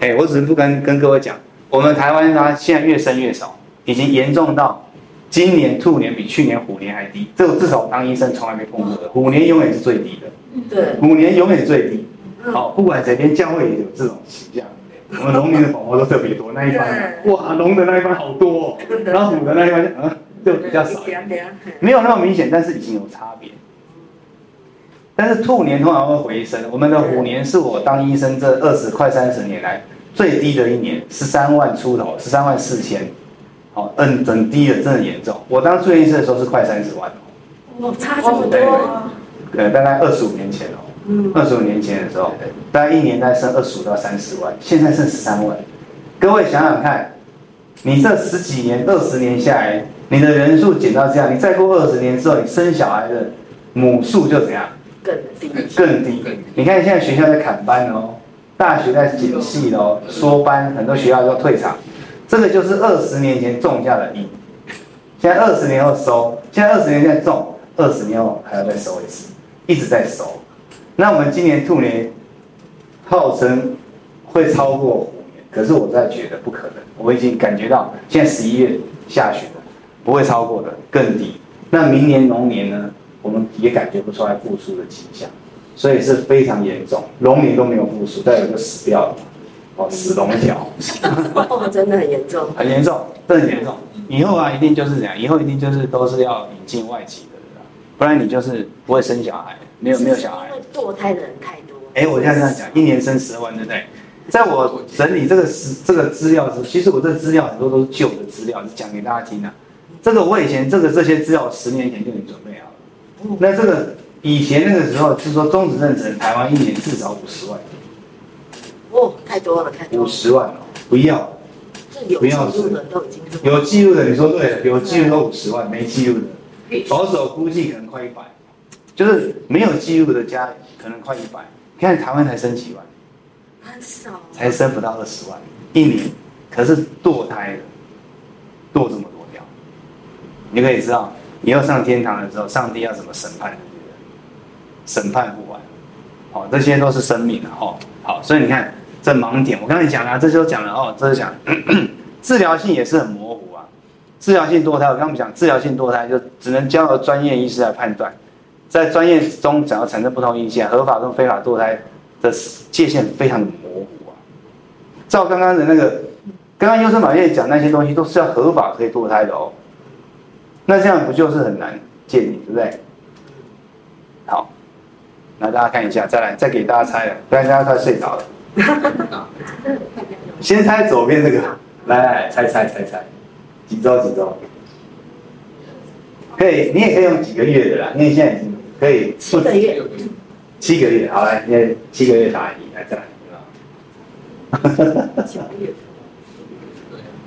哎，我只是不跟跟各位讲，我们台湾它现在越生越少。已经严重到今年兔年比去年虎年还低，这个至少当医生从来没碰过的。虎年永远是最低的，对，虎年永远最低。好，不管谁，连教会也有这种倾向。我们龙年的宝宝都特别多，那一班哇，龙的那一班好多，然后虎的那一班嗯就比较少，没有那么明显，但是已经有差别。但是兔年通常会回升，我们的虎年是我当医生这二十快三十年来最低的一年，十三万出头，十三万四千。好，嗯，整低了，真的严重。我当住院医师的时候是快三十万哦，差这么多。呃，大概二十五年前哦，嗯，二十五年前的时候，大概一年大概剩二十五到三十万，现在剩十三万。各位想想看，你这十几年、二十年下来，你的人数减到这样，你再过二十年之后，你生小孩的母数就怎样？更低，更低。你看现在学校在砍班哦，大学在减系哦，缩班，很多学校都退场。这个就是二十年前种下的因，现在二十年后收，现在二十年前种，二十年后还要再收一次，一直在收。那我们今年兔年号称会超过虎年，可是我在觉得不可能，我已经感觉到现在十一月下旬了，不会超过的，更低。那明年龙年呢，我们也感觉不出来复苏的迹象，所以是非常严重，龙年都没有复苏，再有就死掉了，哦，死龙条，*laughs* 哦，真的很严重，很严重，真的很严重。以后啊，一定就是这样，以后一定就是都是要引进外籍的，不然你就是不会生小孩，没有没有小孩，因为堕胎的人太多。哎，我现在这样讲，一年生十万，对不对？在我整理这个资这个资料时，其实我这个资料很多都是旧的资料，是讲给大家听的。这个我以前这个这些资料十年前就已经准备好了。那这个以前那个时候是说中止妊娠，台湾一年至少五十万。哦，太多了，太多了。五十万哦，不要。不要记录的都已经有记录的，你说对了，有记录都五十万，没记录的。保守估计可能快一百，就是没有记录的家可能快一百。你看台湾才生几万？很少，才生不到二十万。一年，可是堕胎的堕这么多条，你可以知道以后上天堂的时候，上帝要怎么审判审判不完，好，这些都是生命哦。好，所以你看这盲点，我刚才讲了，这就讲了哦，这是讲 *clears throat* 治疗性也是很模糊啊。治疗性堕胎，我刚刚讲治疗性堕胎就只能交由专业医师来判断，在专业中只要产生不同意见，合法跟非法堕胎的界限非常的模糊啊！照刚刚的那个，刚刚优生保健讲那些东西都是要合法可以堕胎的哦。那这样不就是很难界定，对不对？好，那大家看一下，再来再给大家猜了，不然大家快睡着了。*laughs* 先猜左边这个，来来来，猜猜猜猜，几周几周？可以，你也可以用几个月的啦，因为现在已经可以七个月。七个月，好来，你七个月答疑来再来，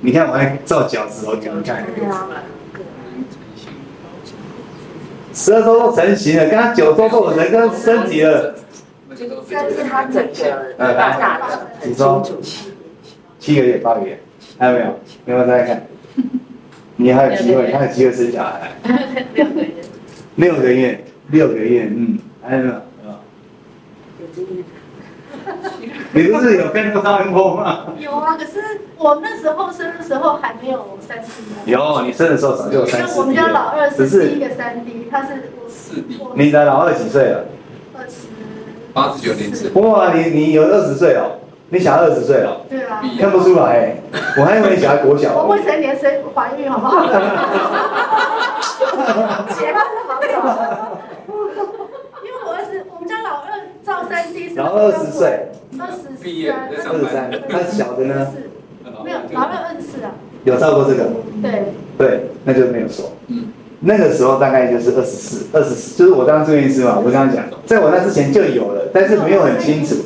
你看我还照饺子我给你看。十二周都成型了，刚刚九周都有人跟升级了。但是他整个呃大大的几周？七个月八个月，还有没有？有没有再来看？你还有机会，还有机会生小孩。六个月，六个月，六个月嗯，还有没有？有你不是有跟过超音波吗？有啊，可是我那时候生的时候还没有三 D。有，你生的时候早就有三 D。我们家老二是第一个三 D，他是四 D。你的老二几岁了？二十八十九年次。哇，你你有二十岁哦，你小孩二十岁哦。对啊。看不出来，我还以为你小孩国小。我未成年生怀孕，好不好？*laughs* 结婚好早。照三 D，然后二十岁，二十三，二十三，那小的呢？没有，老二二十四啊。有照过这个？对。对，那就没有说。嗯。那个时候大概就是二十四，二十四，就是我当住院医师嘛，我刚刚讲，在我那之前就有了，但是没有很清楚。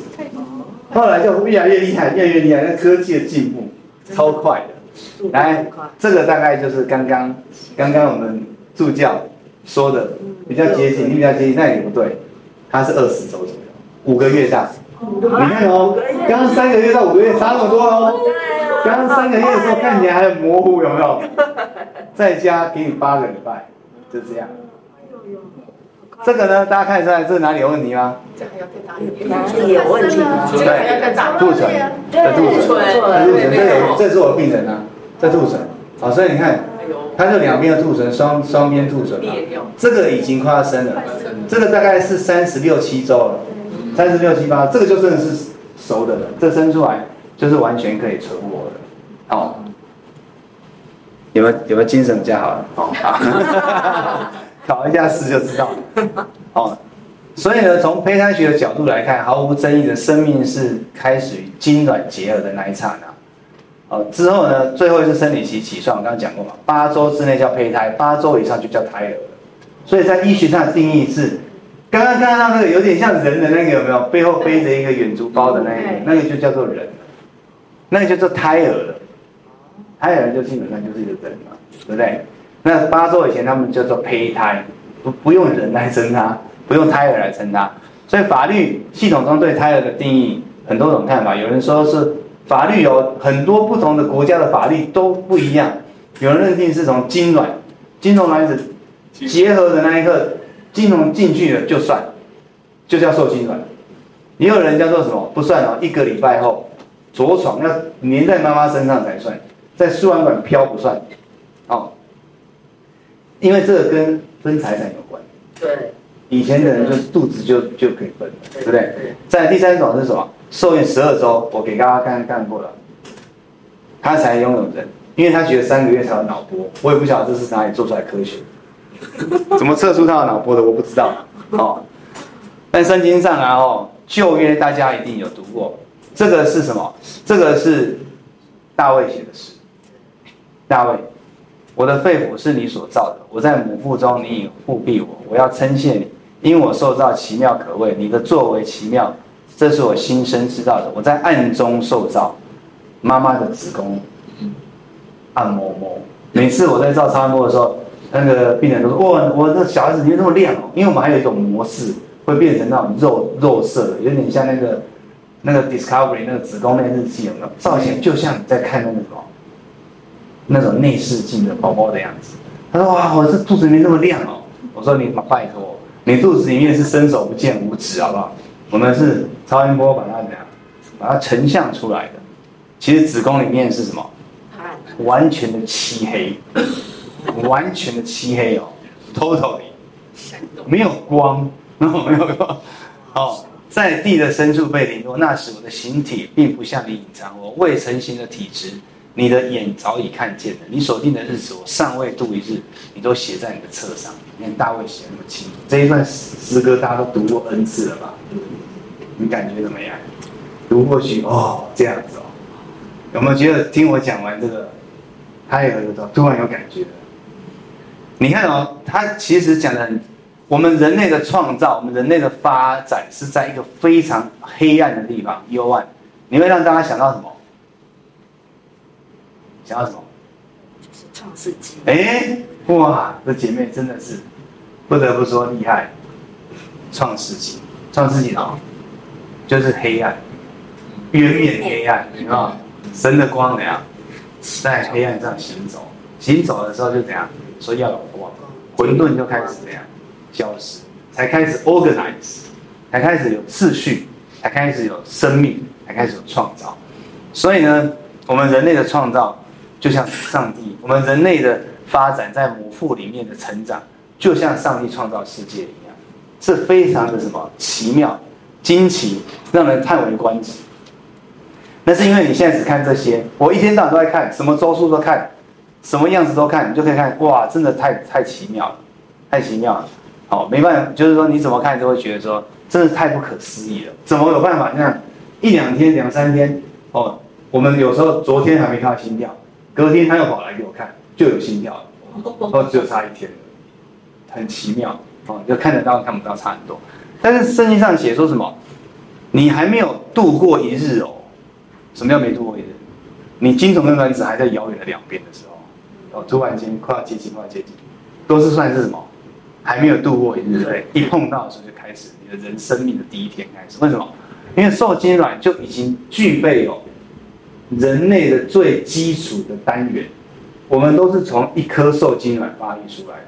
后来就越来越厉害，越来越厉害，那科技的进步超快的。来，这个大概就是刚刚刚刚我们助教说的比较接近，你比较接近，那也不对，他是二十周左右。五个月大，你看哦，刚刚三个月到五个月差那么多哦。刚刚三个月的时候看起来还很模糊，有没有？在家给你八个礼拜，就这样。这个呢，大家看出来这哪里有问题吗？这还要再打一点。哪里有问题？对，要更大。兔唇，在兔唇，在兔唇，这有，这是我病人啊，在兔唇。好，所以你看，它就两边的兔唇，双双边兔唇嘛。这个已经快要生了，这个大概是三十六七周了。三十六七八，这个就真的是熟的了，这生出来就是完全可以存活的，哦，有没有有没有精神比较好？哦，好，*laughs* 考一下试就知道了，哦，所以呢，从胚胎学的角度来看，毫无争议的生命是开始于精卵结合的那一刹那，哦，之后呢，最后一次生理期起算，我刚刚讲过嘛，八周之内叫胚胎，八周以上就叫胎儿了，所以在医学上的定义是。刚刚看到那个有点像人的那个有没有？背后背着一个远足包的那个，那个就叫做人，那个叫做胎儿了。胎儿就基本上就是一个人嘛，对不对？那八周以前他们叫做胚胎，不不用人来称它，不用胎儿来称它。所以法律系统中对胎儿的定义很多种看法，有人说是法律有很多不同的国家的法律都不一样，有人认定是从精卵、精虫卵子结合的那一刻。精虫进去了就算，就叫受精卵。也有人叫做什么不算哦，一个礼拜后着床要粘在妈妈身上才算，在输卵管飘不算，哦，因为这个跟分财产有关。对，以前的人就肚子就就可以分了，对不对？在第三种是什么？受孕十二周，我给大家看看过了，他才拥有人，因为他觉得三个月才有脑波，我也不晓得这是哪里做出来科学，*laughs* 怎么测出他的脑波的，我不知道。哦，但圣经上啊，哦，旧约大家一定有读过，这个是什么？这个是大卫写的诗。大卫，我的肺腑是你所造的，我在母腹中，你已护庇我，我要称谢你，因我受造奇妙可畏，你的作为奇妙，这是我心生知道的。我在暗中受造，妈妈的子宫按摩摸。每次我在照超音波的时候。那个病人都说：“哇，我这小孩子怎么这么亮哦？因为我们还有一种模式，会变成那种肉肉色的，有点像那个那个 Discovery 那个子宫内日记有没有？造型就像你在看那个什么那种内视镜的宝宝的样子。”他说：“哇，我这肚子里面那么亮哦。”我说：“你拜托，你肚子里面是伸手不见五指，好不好？我们是超音波把它怎样，把它成像出来的。其实子宫里面是什么？完全的漆黑。”完全的漆黑哦，totally，没有光，然后没有光，哦，在地的深处被凌落，那时我的形体并不向你隐藏，我未成形的体质，你的眼早已看见了。你所定的日子，我尚未度一日，你都写在你的册上。你看大卫写那么清楚，这一段诗歌大家都读过 N 次了吧？你感觉怎么样？读过去哦，这样子哦，有没有觉得听我讲完这个，他有一个突然有感觉？你看哦，他其实讲的很，我们人类的创造，我们人类的发展是在一个非常黑暗的地方，幽暗。你会让大家想到什么？想到什么？就是创世纪。哎，哇，这姐妹真的是不得不说厉害。创世纪，创世纪哦，就是黑暗，远远黑暗，你知道神的光怎样在黑暗上行走？行走的时候就怎样？说要有光，混沌就开始怎样消失，才开始 organize，才开始有秩序，才开始有生命，才开始有创造。所以呢，我们人类的创造就像上帝，我们人类的发展在母腹里面的成长，就像上帝创造世界一样，是非常的什么奇妙、惊奇，让人叹为观止。那是因为你现在只看这些，我一天到晚都在看，什么周数都看。什么样子都看，你就可以看，哇，真的太太奇妙了，太奇妙了。好，没办法，就是说你怎么看都会觉得说，真的太不可思议了。怎么有办法这样一两天、两三天？哦，我们有时候昨天还没看到心跳，隔天他又跑来给我看，就有心跳了。哦，只有差一天，很奇妙。哦，就看得到看不到差很多。但是圣经上写说什么？你还没有度过一日哦。什么叫没度过一日？你精虫跟卵子还在遥远的两边的时候。哦，突然间快要接近，快要接近，都是算是什么？还没有度过一日，对，一碰到的时候就开始你的人生命的第一天开始。为什么？因为受精卵就已经具备有人类的最基础的单元，我们都是从一颗受精卵发育出来的，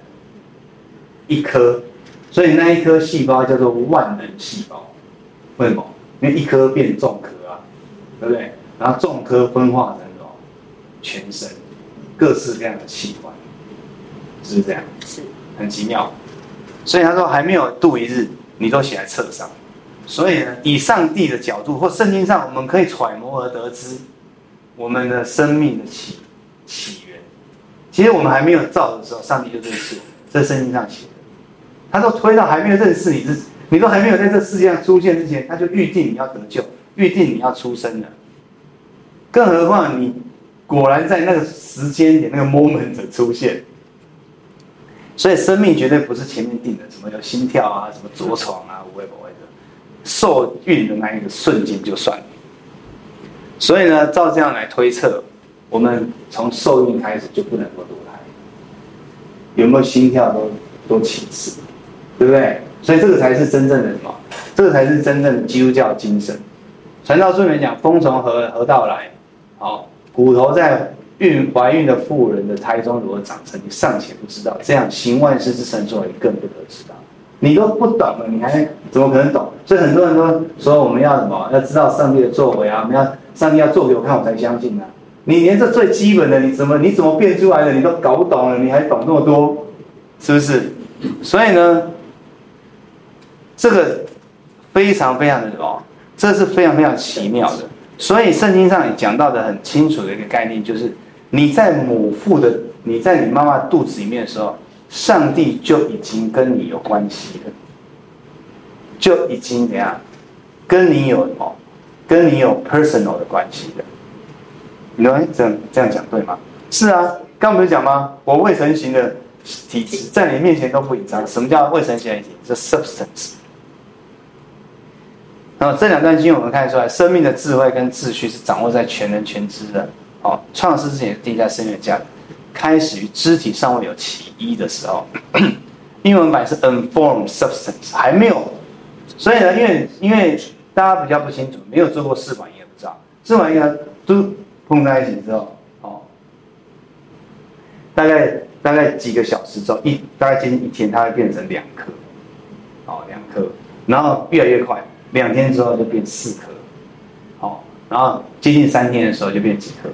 一颗，所以那一颗细胞叫做万能细胞。为什么？因为一颗变重颗啊，对不对？然后重颗分化成什么？全身。各式各样的器官，是不是这样？是，很奇妙。所以他说还没有度一日，你都写在册上。所以呢，以上帝的角度或圣经上，我们可以揣摩而得知我们的生命的起起源。其实我们还没有造的时候，上帝就认识我们。这圣经上写的。他说推到还没有认识你之，你都还没有在这世界上出现之前，他就预定你要得救，预定你要出生了。更何况你。果然在那个时间点，那个 moment 出现，所以生命绝对不是前面定的，什么有心跳啊，什么着床啊，不会不会的，受孕的那一个瞬间就算了。所以呢，照这样来推测，我们从受孕开始就不能够堕胎，有没有心跳都都其次，对不对？所以这个才是真正的什么？这个才是真正的基督教精神。传道书里面讲，风从何何道来？好。骨头在孕怀孕的妇人的胎中如何长成，你尚且不知道。这样行万事之神作为，更不得知道。你都不懂了，你还怎么可能懂？所以很多人都说我们要什么？要知道上帝的作为啊！我们要上帝要做给我看，我才相信呢、你连这最基本的，你怎么你怎么变出来的，你都搞不懂了，你还懂那么多，是不是？所以呢，这个非常非常的哦，这是非常非常奇妙的。所以圣经上也讲到的很清楚的一个概念，就是你在母腹的，你在你妈妈肚子里面的时候，上帝就已经跟你有关系了，就已经怎样，跟你有哦，跟你有 personal 的关系的。你说这样这样讲对吗？是啊，刚不是讲吗？我未成形的体质在你面前都不隐藏。什么叫未成形的体质？这 substance。然后这两段经我们看出来，生命的智慧跟秩序是掌握在全能全知的。哦，创世之前定在生命的价值，开始于肢体尚未有其一的时候。*clears throat* 英文版是 unformed substance，还没有。所以呢，因为因为大家比较不清楚，没有做过试管婴儿不知道，试管婴儿都碰在一起之后，哦，大概大概几个小时之后，一大概接近一天，它会变成两颗，哦，两颗，然后越来越快。两天之后就变四颗，好，然后接近三天的时候就变几颗，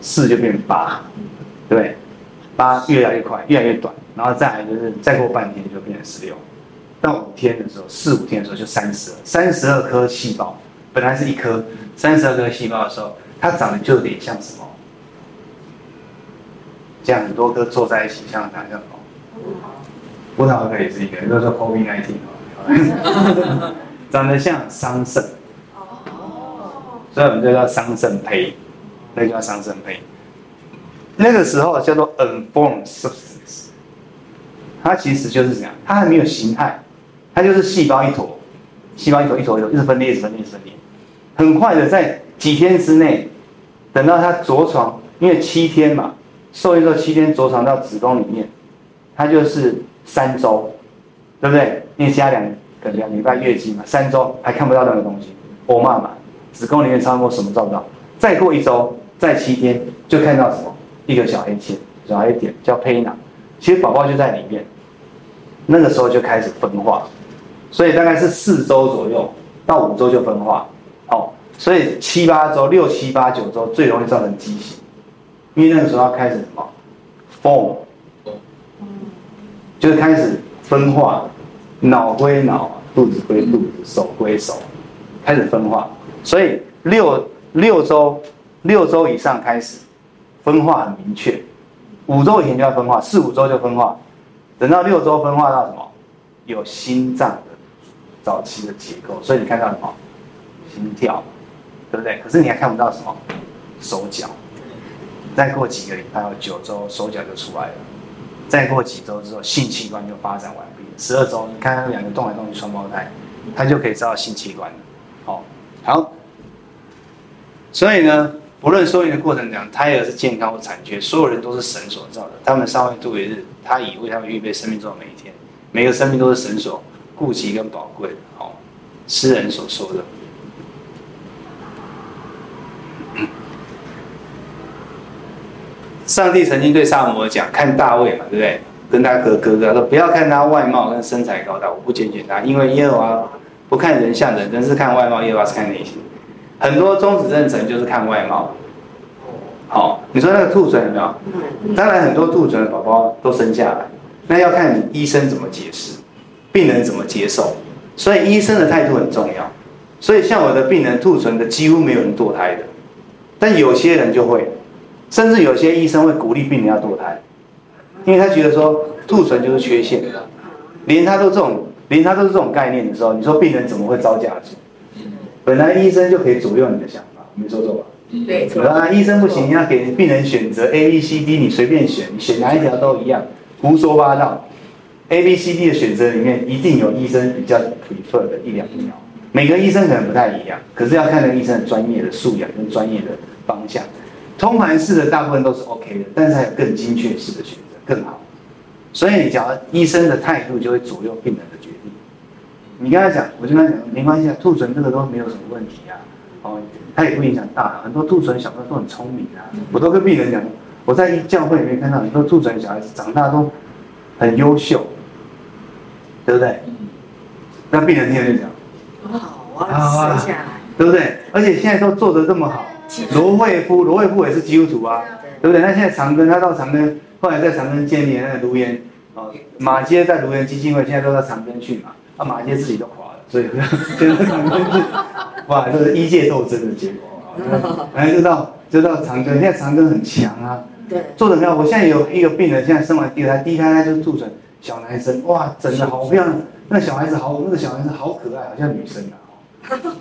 四就变八，对不对？八越来越快，越来越短，然后再来就是再过半天就变成十六，到五天的时候，四五天的时候就三十二，三十二颗细胞，本来是一颗，三十二颗细胞的时候，它长得就有点像什么？这样很多颗坐在一起，像哪像什么？葡萄可以是一个，比如说 COVID-19 长得像桑葚，哦，所以我们就叫桑葚胚，那叫桑葚胚。那个时候叫做 unformed substance，它其实就是这样，它还没有形态，它就是细胞一坨，细胞一坨一坨一坨，一直分裂，一直分裂，一直分裂。很快的，在几天之内，等到它着床，因为七天嘛，受孕之后七天着床到子宫里面，它就是三周，对不对？因为加两。两礼拜月经嘛，三周还看不到任何东西，欧妈妈子宫里面超过什么照不到？再过一周，再七天就看到什么？一个小黑点，小黑点叫胚囊，其实宝宝就在里面。那个时候就开始分化，所以大概是四周左右到五周就分化，哦，所以七八周、六七八九周最容易造成畸形，因为那个时候要开始什么？form，就是开始分化。脑归脑，肚子归肚子，手归手，开始分化。所以六六周六周以上开始分化很明确，五周以前就要分化，四五周就分化，等到六周分化到什么？有心脏早期的结构。所以你看到什么？心跳，对不对？可是你还看不到什么？手脚。再过几个礼拜，有九周手脚就出来了。再过几周之后，性器官就发展完毕。十二周，你看他两个动来动去双胞胎，他就可以知道性器官了。好，好。所以呢，不论受孕的过程怎样，胎儿是健康或残缺，所有人都是神所造的。他们尚未度一日，他已为他们预备生命中的每一天。每个生命都是神所顾及跟宝贵的。好，诗人所说的。上帝曾经对撒母耳讲：“看大卫嘛，对不对？跟他哥哥哥说，不要看他外貌跟身材高大，我不拣选他，因为耶和华不看人像人，人是看外貌，耶和华是看内心。很多宗子妊娠就是看外貌。好，你说那个兔唇有没有？当然，很多兔唇的宝宝都生下来，那要看你医生怎么解释，病人怎么接受。所以医生的态度很重要。所以像我的病人，兔唇的几乎没有人堕胎的，但有些人就会。甚至有些医生会鼓励病人要堕胎，因为他觉得说兔唇就是缺陷，连他都这种，连他都是这种概念的时候，你说病人怎么会招架住？本来医生就可以左右你的想法，没说错吧？对。啊，医生不行，你要给病人选择 A、B、C、D，你随便选，你选哪一条都一样，胡说八道。A、B、C、D 的选择里面一定有医生比较 prefer 的一两秒，每个医生可能不太一样，可是要看那个医生的专业的素养跟专业的方向。通盘式的大部分都是 OK 的，但是还有更精确式的选择更好。所以你讲医生的态度就会左右病人的决定。你跟他讲，我就跟他讲，没关系啊，兔唇这个都没有什么问题啊，哦，他也不影响大脑。很多兔唇小朋友都很聪明啊，我都跟病人讲，我在教会里面看到很多兔唇小孩子长大都很优秀，对不对？那病人听了就讲，好啊，生下来，对不对？而且现在都做得这么好，罗惠夫，罗惠夫也是基督徒啊，对不对？那现在长庚，他到长庚，后来在长庚建立那个颅颜啊，马偕在颅颜基金会，现在都到长庚去嘛，啊，马偕自己都垮了，所以 *laughs* 现在长庚是，哇，这是医界斗争的结果啊，反正 *laughs* 就到就到长庚，现在长庚很强啊，对，做得很好。我现在有一个病人，现在生完第二胎，第一胎他就是兔唇小男生，哇，整的好漂亮，那小孩子好，那个小孩子好可爱，好像女生啊。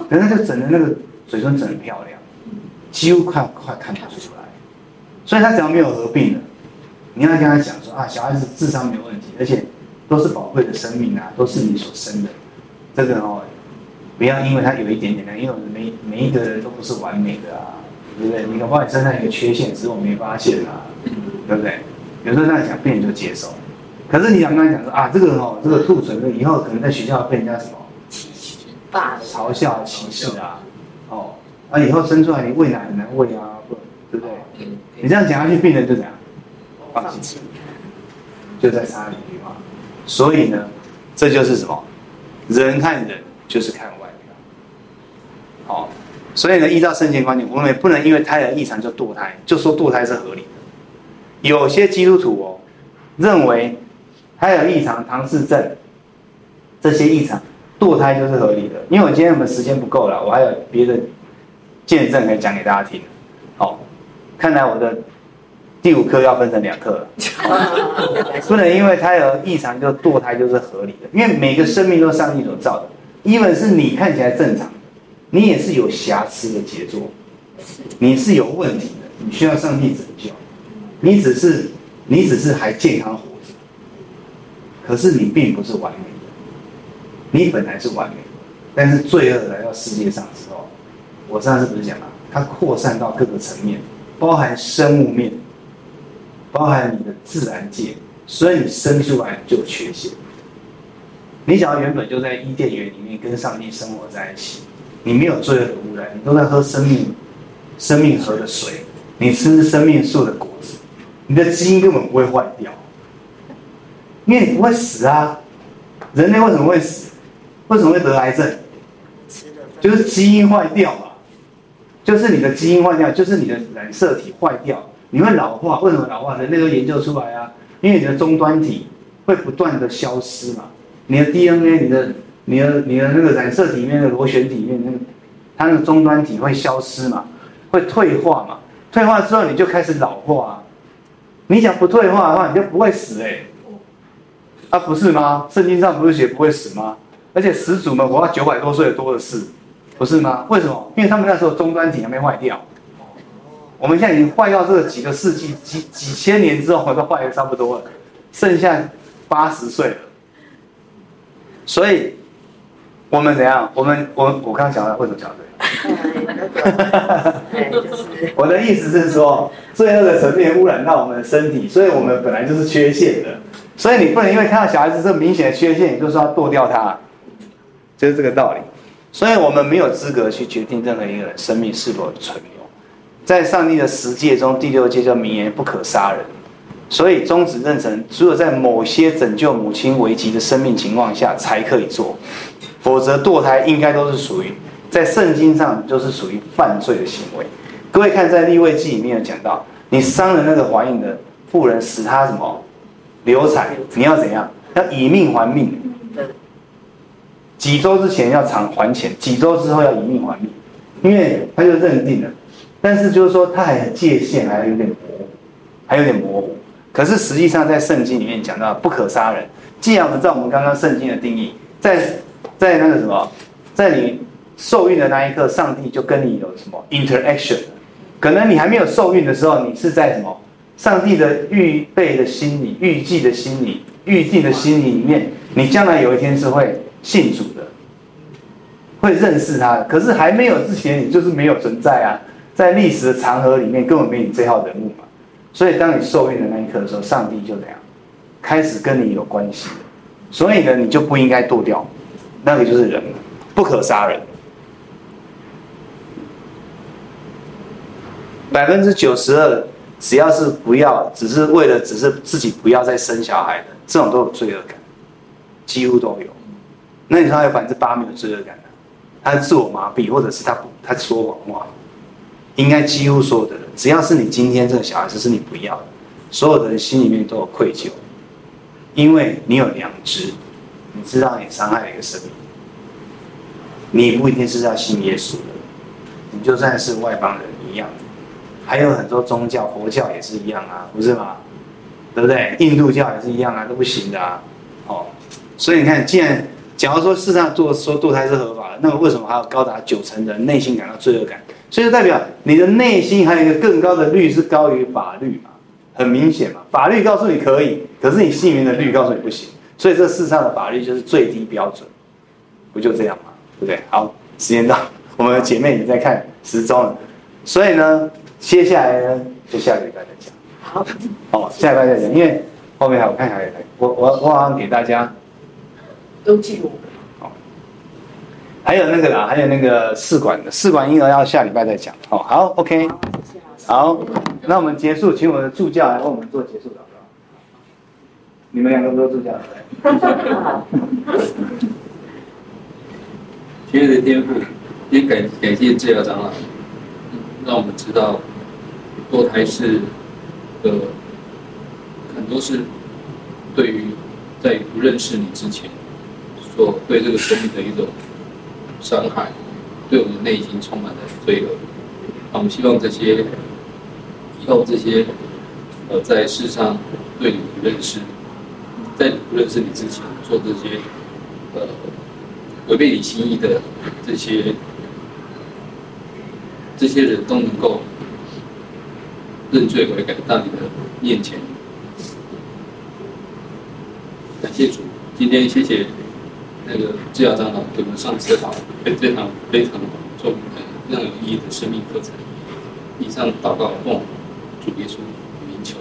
人家就整的那个嘴唇整的漂亮，几乎快快看不出来，所以他只要没有合并的，你要跟他讲说啊，小孩子智商没有问题，而且都是宝贵的生命啊，都是你所生的，这个哦，不要因为他有一点点的，因为每每一个人都不是完美的啊，对不对？你可能你身上一个缺陷，只是我没发现啊，对不对？有时候这样讲，病人就接受，可是你想跟他讲说啊，这个哦，这个兔唇，以后可能在学校被人家什么？嘲笑、歧视啊，哦，啊，以后生出来你喂奶很难喂啊，对不对？你这样讲下去，病人就怎样？放弃，就在差一句话。所以呢，这就是什么？人看人就是看外表。好，所以呢，依照圣经观点，我们也不能因为胎儿异常就堕胎，就说堕胎是合理的。有些基督徒哦，认为胎儿异常、唐氏症这些异常。堕胎就是合理的，因为我今天我们时间不够了，我还有别的见证可以讲给大家听。好，看来我的第五课要分成两课了，*laughs* 不能因为胎儿异常就堕胎就是合理的，因为每个生命都是上帝所造的，因为是你看起来正常，你也是有瑕疵的杰作，你是有问题的，你需要上帝拯救，你只是你只是还健康活着，可是你并不是完美的。你本来是完美的，但是罪恶来到世界上之后，我上次不是讲了，它扩散到各个层面，包含生物面，包含你的自然界，所以你生出来就缺陷。你想要原本就在伊甸园里面跟上帝生活在一起，你没有罪恶的污染，你都在喝生命生命河的水，你吃生命树的果子，你的基因根本不会坏掉，因为你不会死啊。人类为什么会死？为什么会得癌症？就是基因坏掉嘛，就是你的基因坏掉，就是你的染色体坏掉，你会老化。为什么老化？人类都研究出来啊，因为你的终端体会不断的消失嘛，你的 DNA，你的、你的、你的那个染色体里面的螺旋体里面那个，它那个终端体会消失嘛，会退化嘛，退化之后你就开始老化。你想不退化的话，你就不会死哎、啊不是吗？圣经上不是写不会死吗？而且始祖们活到九百多岁多的是，不是吗？为什么？因为他们那时候终端体还没坏掉。我们现在已经坏到这个几个世纪、几几千年之后，都坏的差不多了，剩下八十岁了。所以，我们怎样？我们我我刚刚讲了，为什么讲对？*laughs* 我的意思是说，罪恶的层面污染到我们的身体，所以我们本来就是缺陷的。所以你不能因为看到小孩子这明显的缺陷，你就说要剁掉他。就是这个道理，所以我们没有资格去决定任何一个人生命是否存留。在上帝的十诫中，第六诫叫名言不可杀人，所以宗旨认成，只有在某些拯救母亲危急的生命情况下才可以做，否则堕胎应该都是属于在圣经上就是属于犯罪的行为。各位看在利未记里面有讲到，你伤了那个怀孕的妇人，使她什么流产，你要怎样？要以命还命。几周之前要偿还钱，几周之后要以命还命，因为他就认定了，但是就是说他还界限还有点模糊，还有点模糊。可是实际上在圣经里面讲到不可杀人，既然按照我们刚刚圣经的定义，在在那个什么，在你受孕的那一刻，上帝就跟你有什么 interaction，可能你还没有受孕的时候，你是在什么上帝的预备的心里、预计的心里、预定的心里里面，你将来有一天是会。信主的，会认识他的，可是还没有之前，你就是没有存在啊，在历史的长河里面根本没你这号人物嘛。所以当你受孕的那一刻的时候，上帝就这样，开始跟你有关系。所以呢，你就不应该剁掉，那个就是人，不可杀人。百分之九十二，只要是不要，只是为了只是自己不要再生小孩的，这种都有罪恶感，几乎都有。那你说还有百分之八没有罪恶感的，他自我麻痹，或者是他不他说谎话，应该几乎所有的人，只要是你今天这个小孩子是你不要的，所有的人心里面都有愧疚，因为你有良知，你知道你伤害了一个生命，你不一定是要信耶稣的，你就算是外邦人一样，还有很多宗教，佛教也是一样啊，不是吗？对不对？印度教也是一样啊，都不行的啊，哦，所以你看，既然假如说世上做说堕胎是合法的，那么为什么还有高达九成的人内心感到罪恶感？所以就代表你的内心还有一个更高的律是高于法律嘛？很明显嘛，法律告诉你可以，可是你心里的律告诉你不行，所以这世上的法律就是最低标准，不就这样吗？对不对？好，时间到，我们的姐妹已经在看时钟了，所以呢，接下来呢，就下个礼拜再讲。好，好，下礼拜再讲，因为后面还有看还有我我我好像给大家。都记录。好，还有那个啦，还有那个试管的试管婴儿要下礼拜再讲。好，好，OK，好，那我们结束，请我们的助教来为我们做结束祷告。你们两个都助教对？亲爱的天父，也感感谢治疗长老，让我们知道堕胎是呃很多是对于在不认识你之前。说对这个生命的一种伤害，对我们内心充满了罪恶。我们希望这些以后这些呃在世上对你不认识，在不认识你之前做这些呃违背你心意的这些这些人都能够认罪悔改到你的面前。感谢主，今天谢谢。那个治疗长老给我们上次好，非常非常重的、非常有意义的生命课程。以上祷告奉主耶稣名求。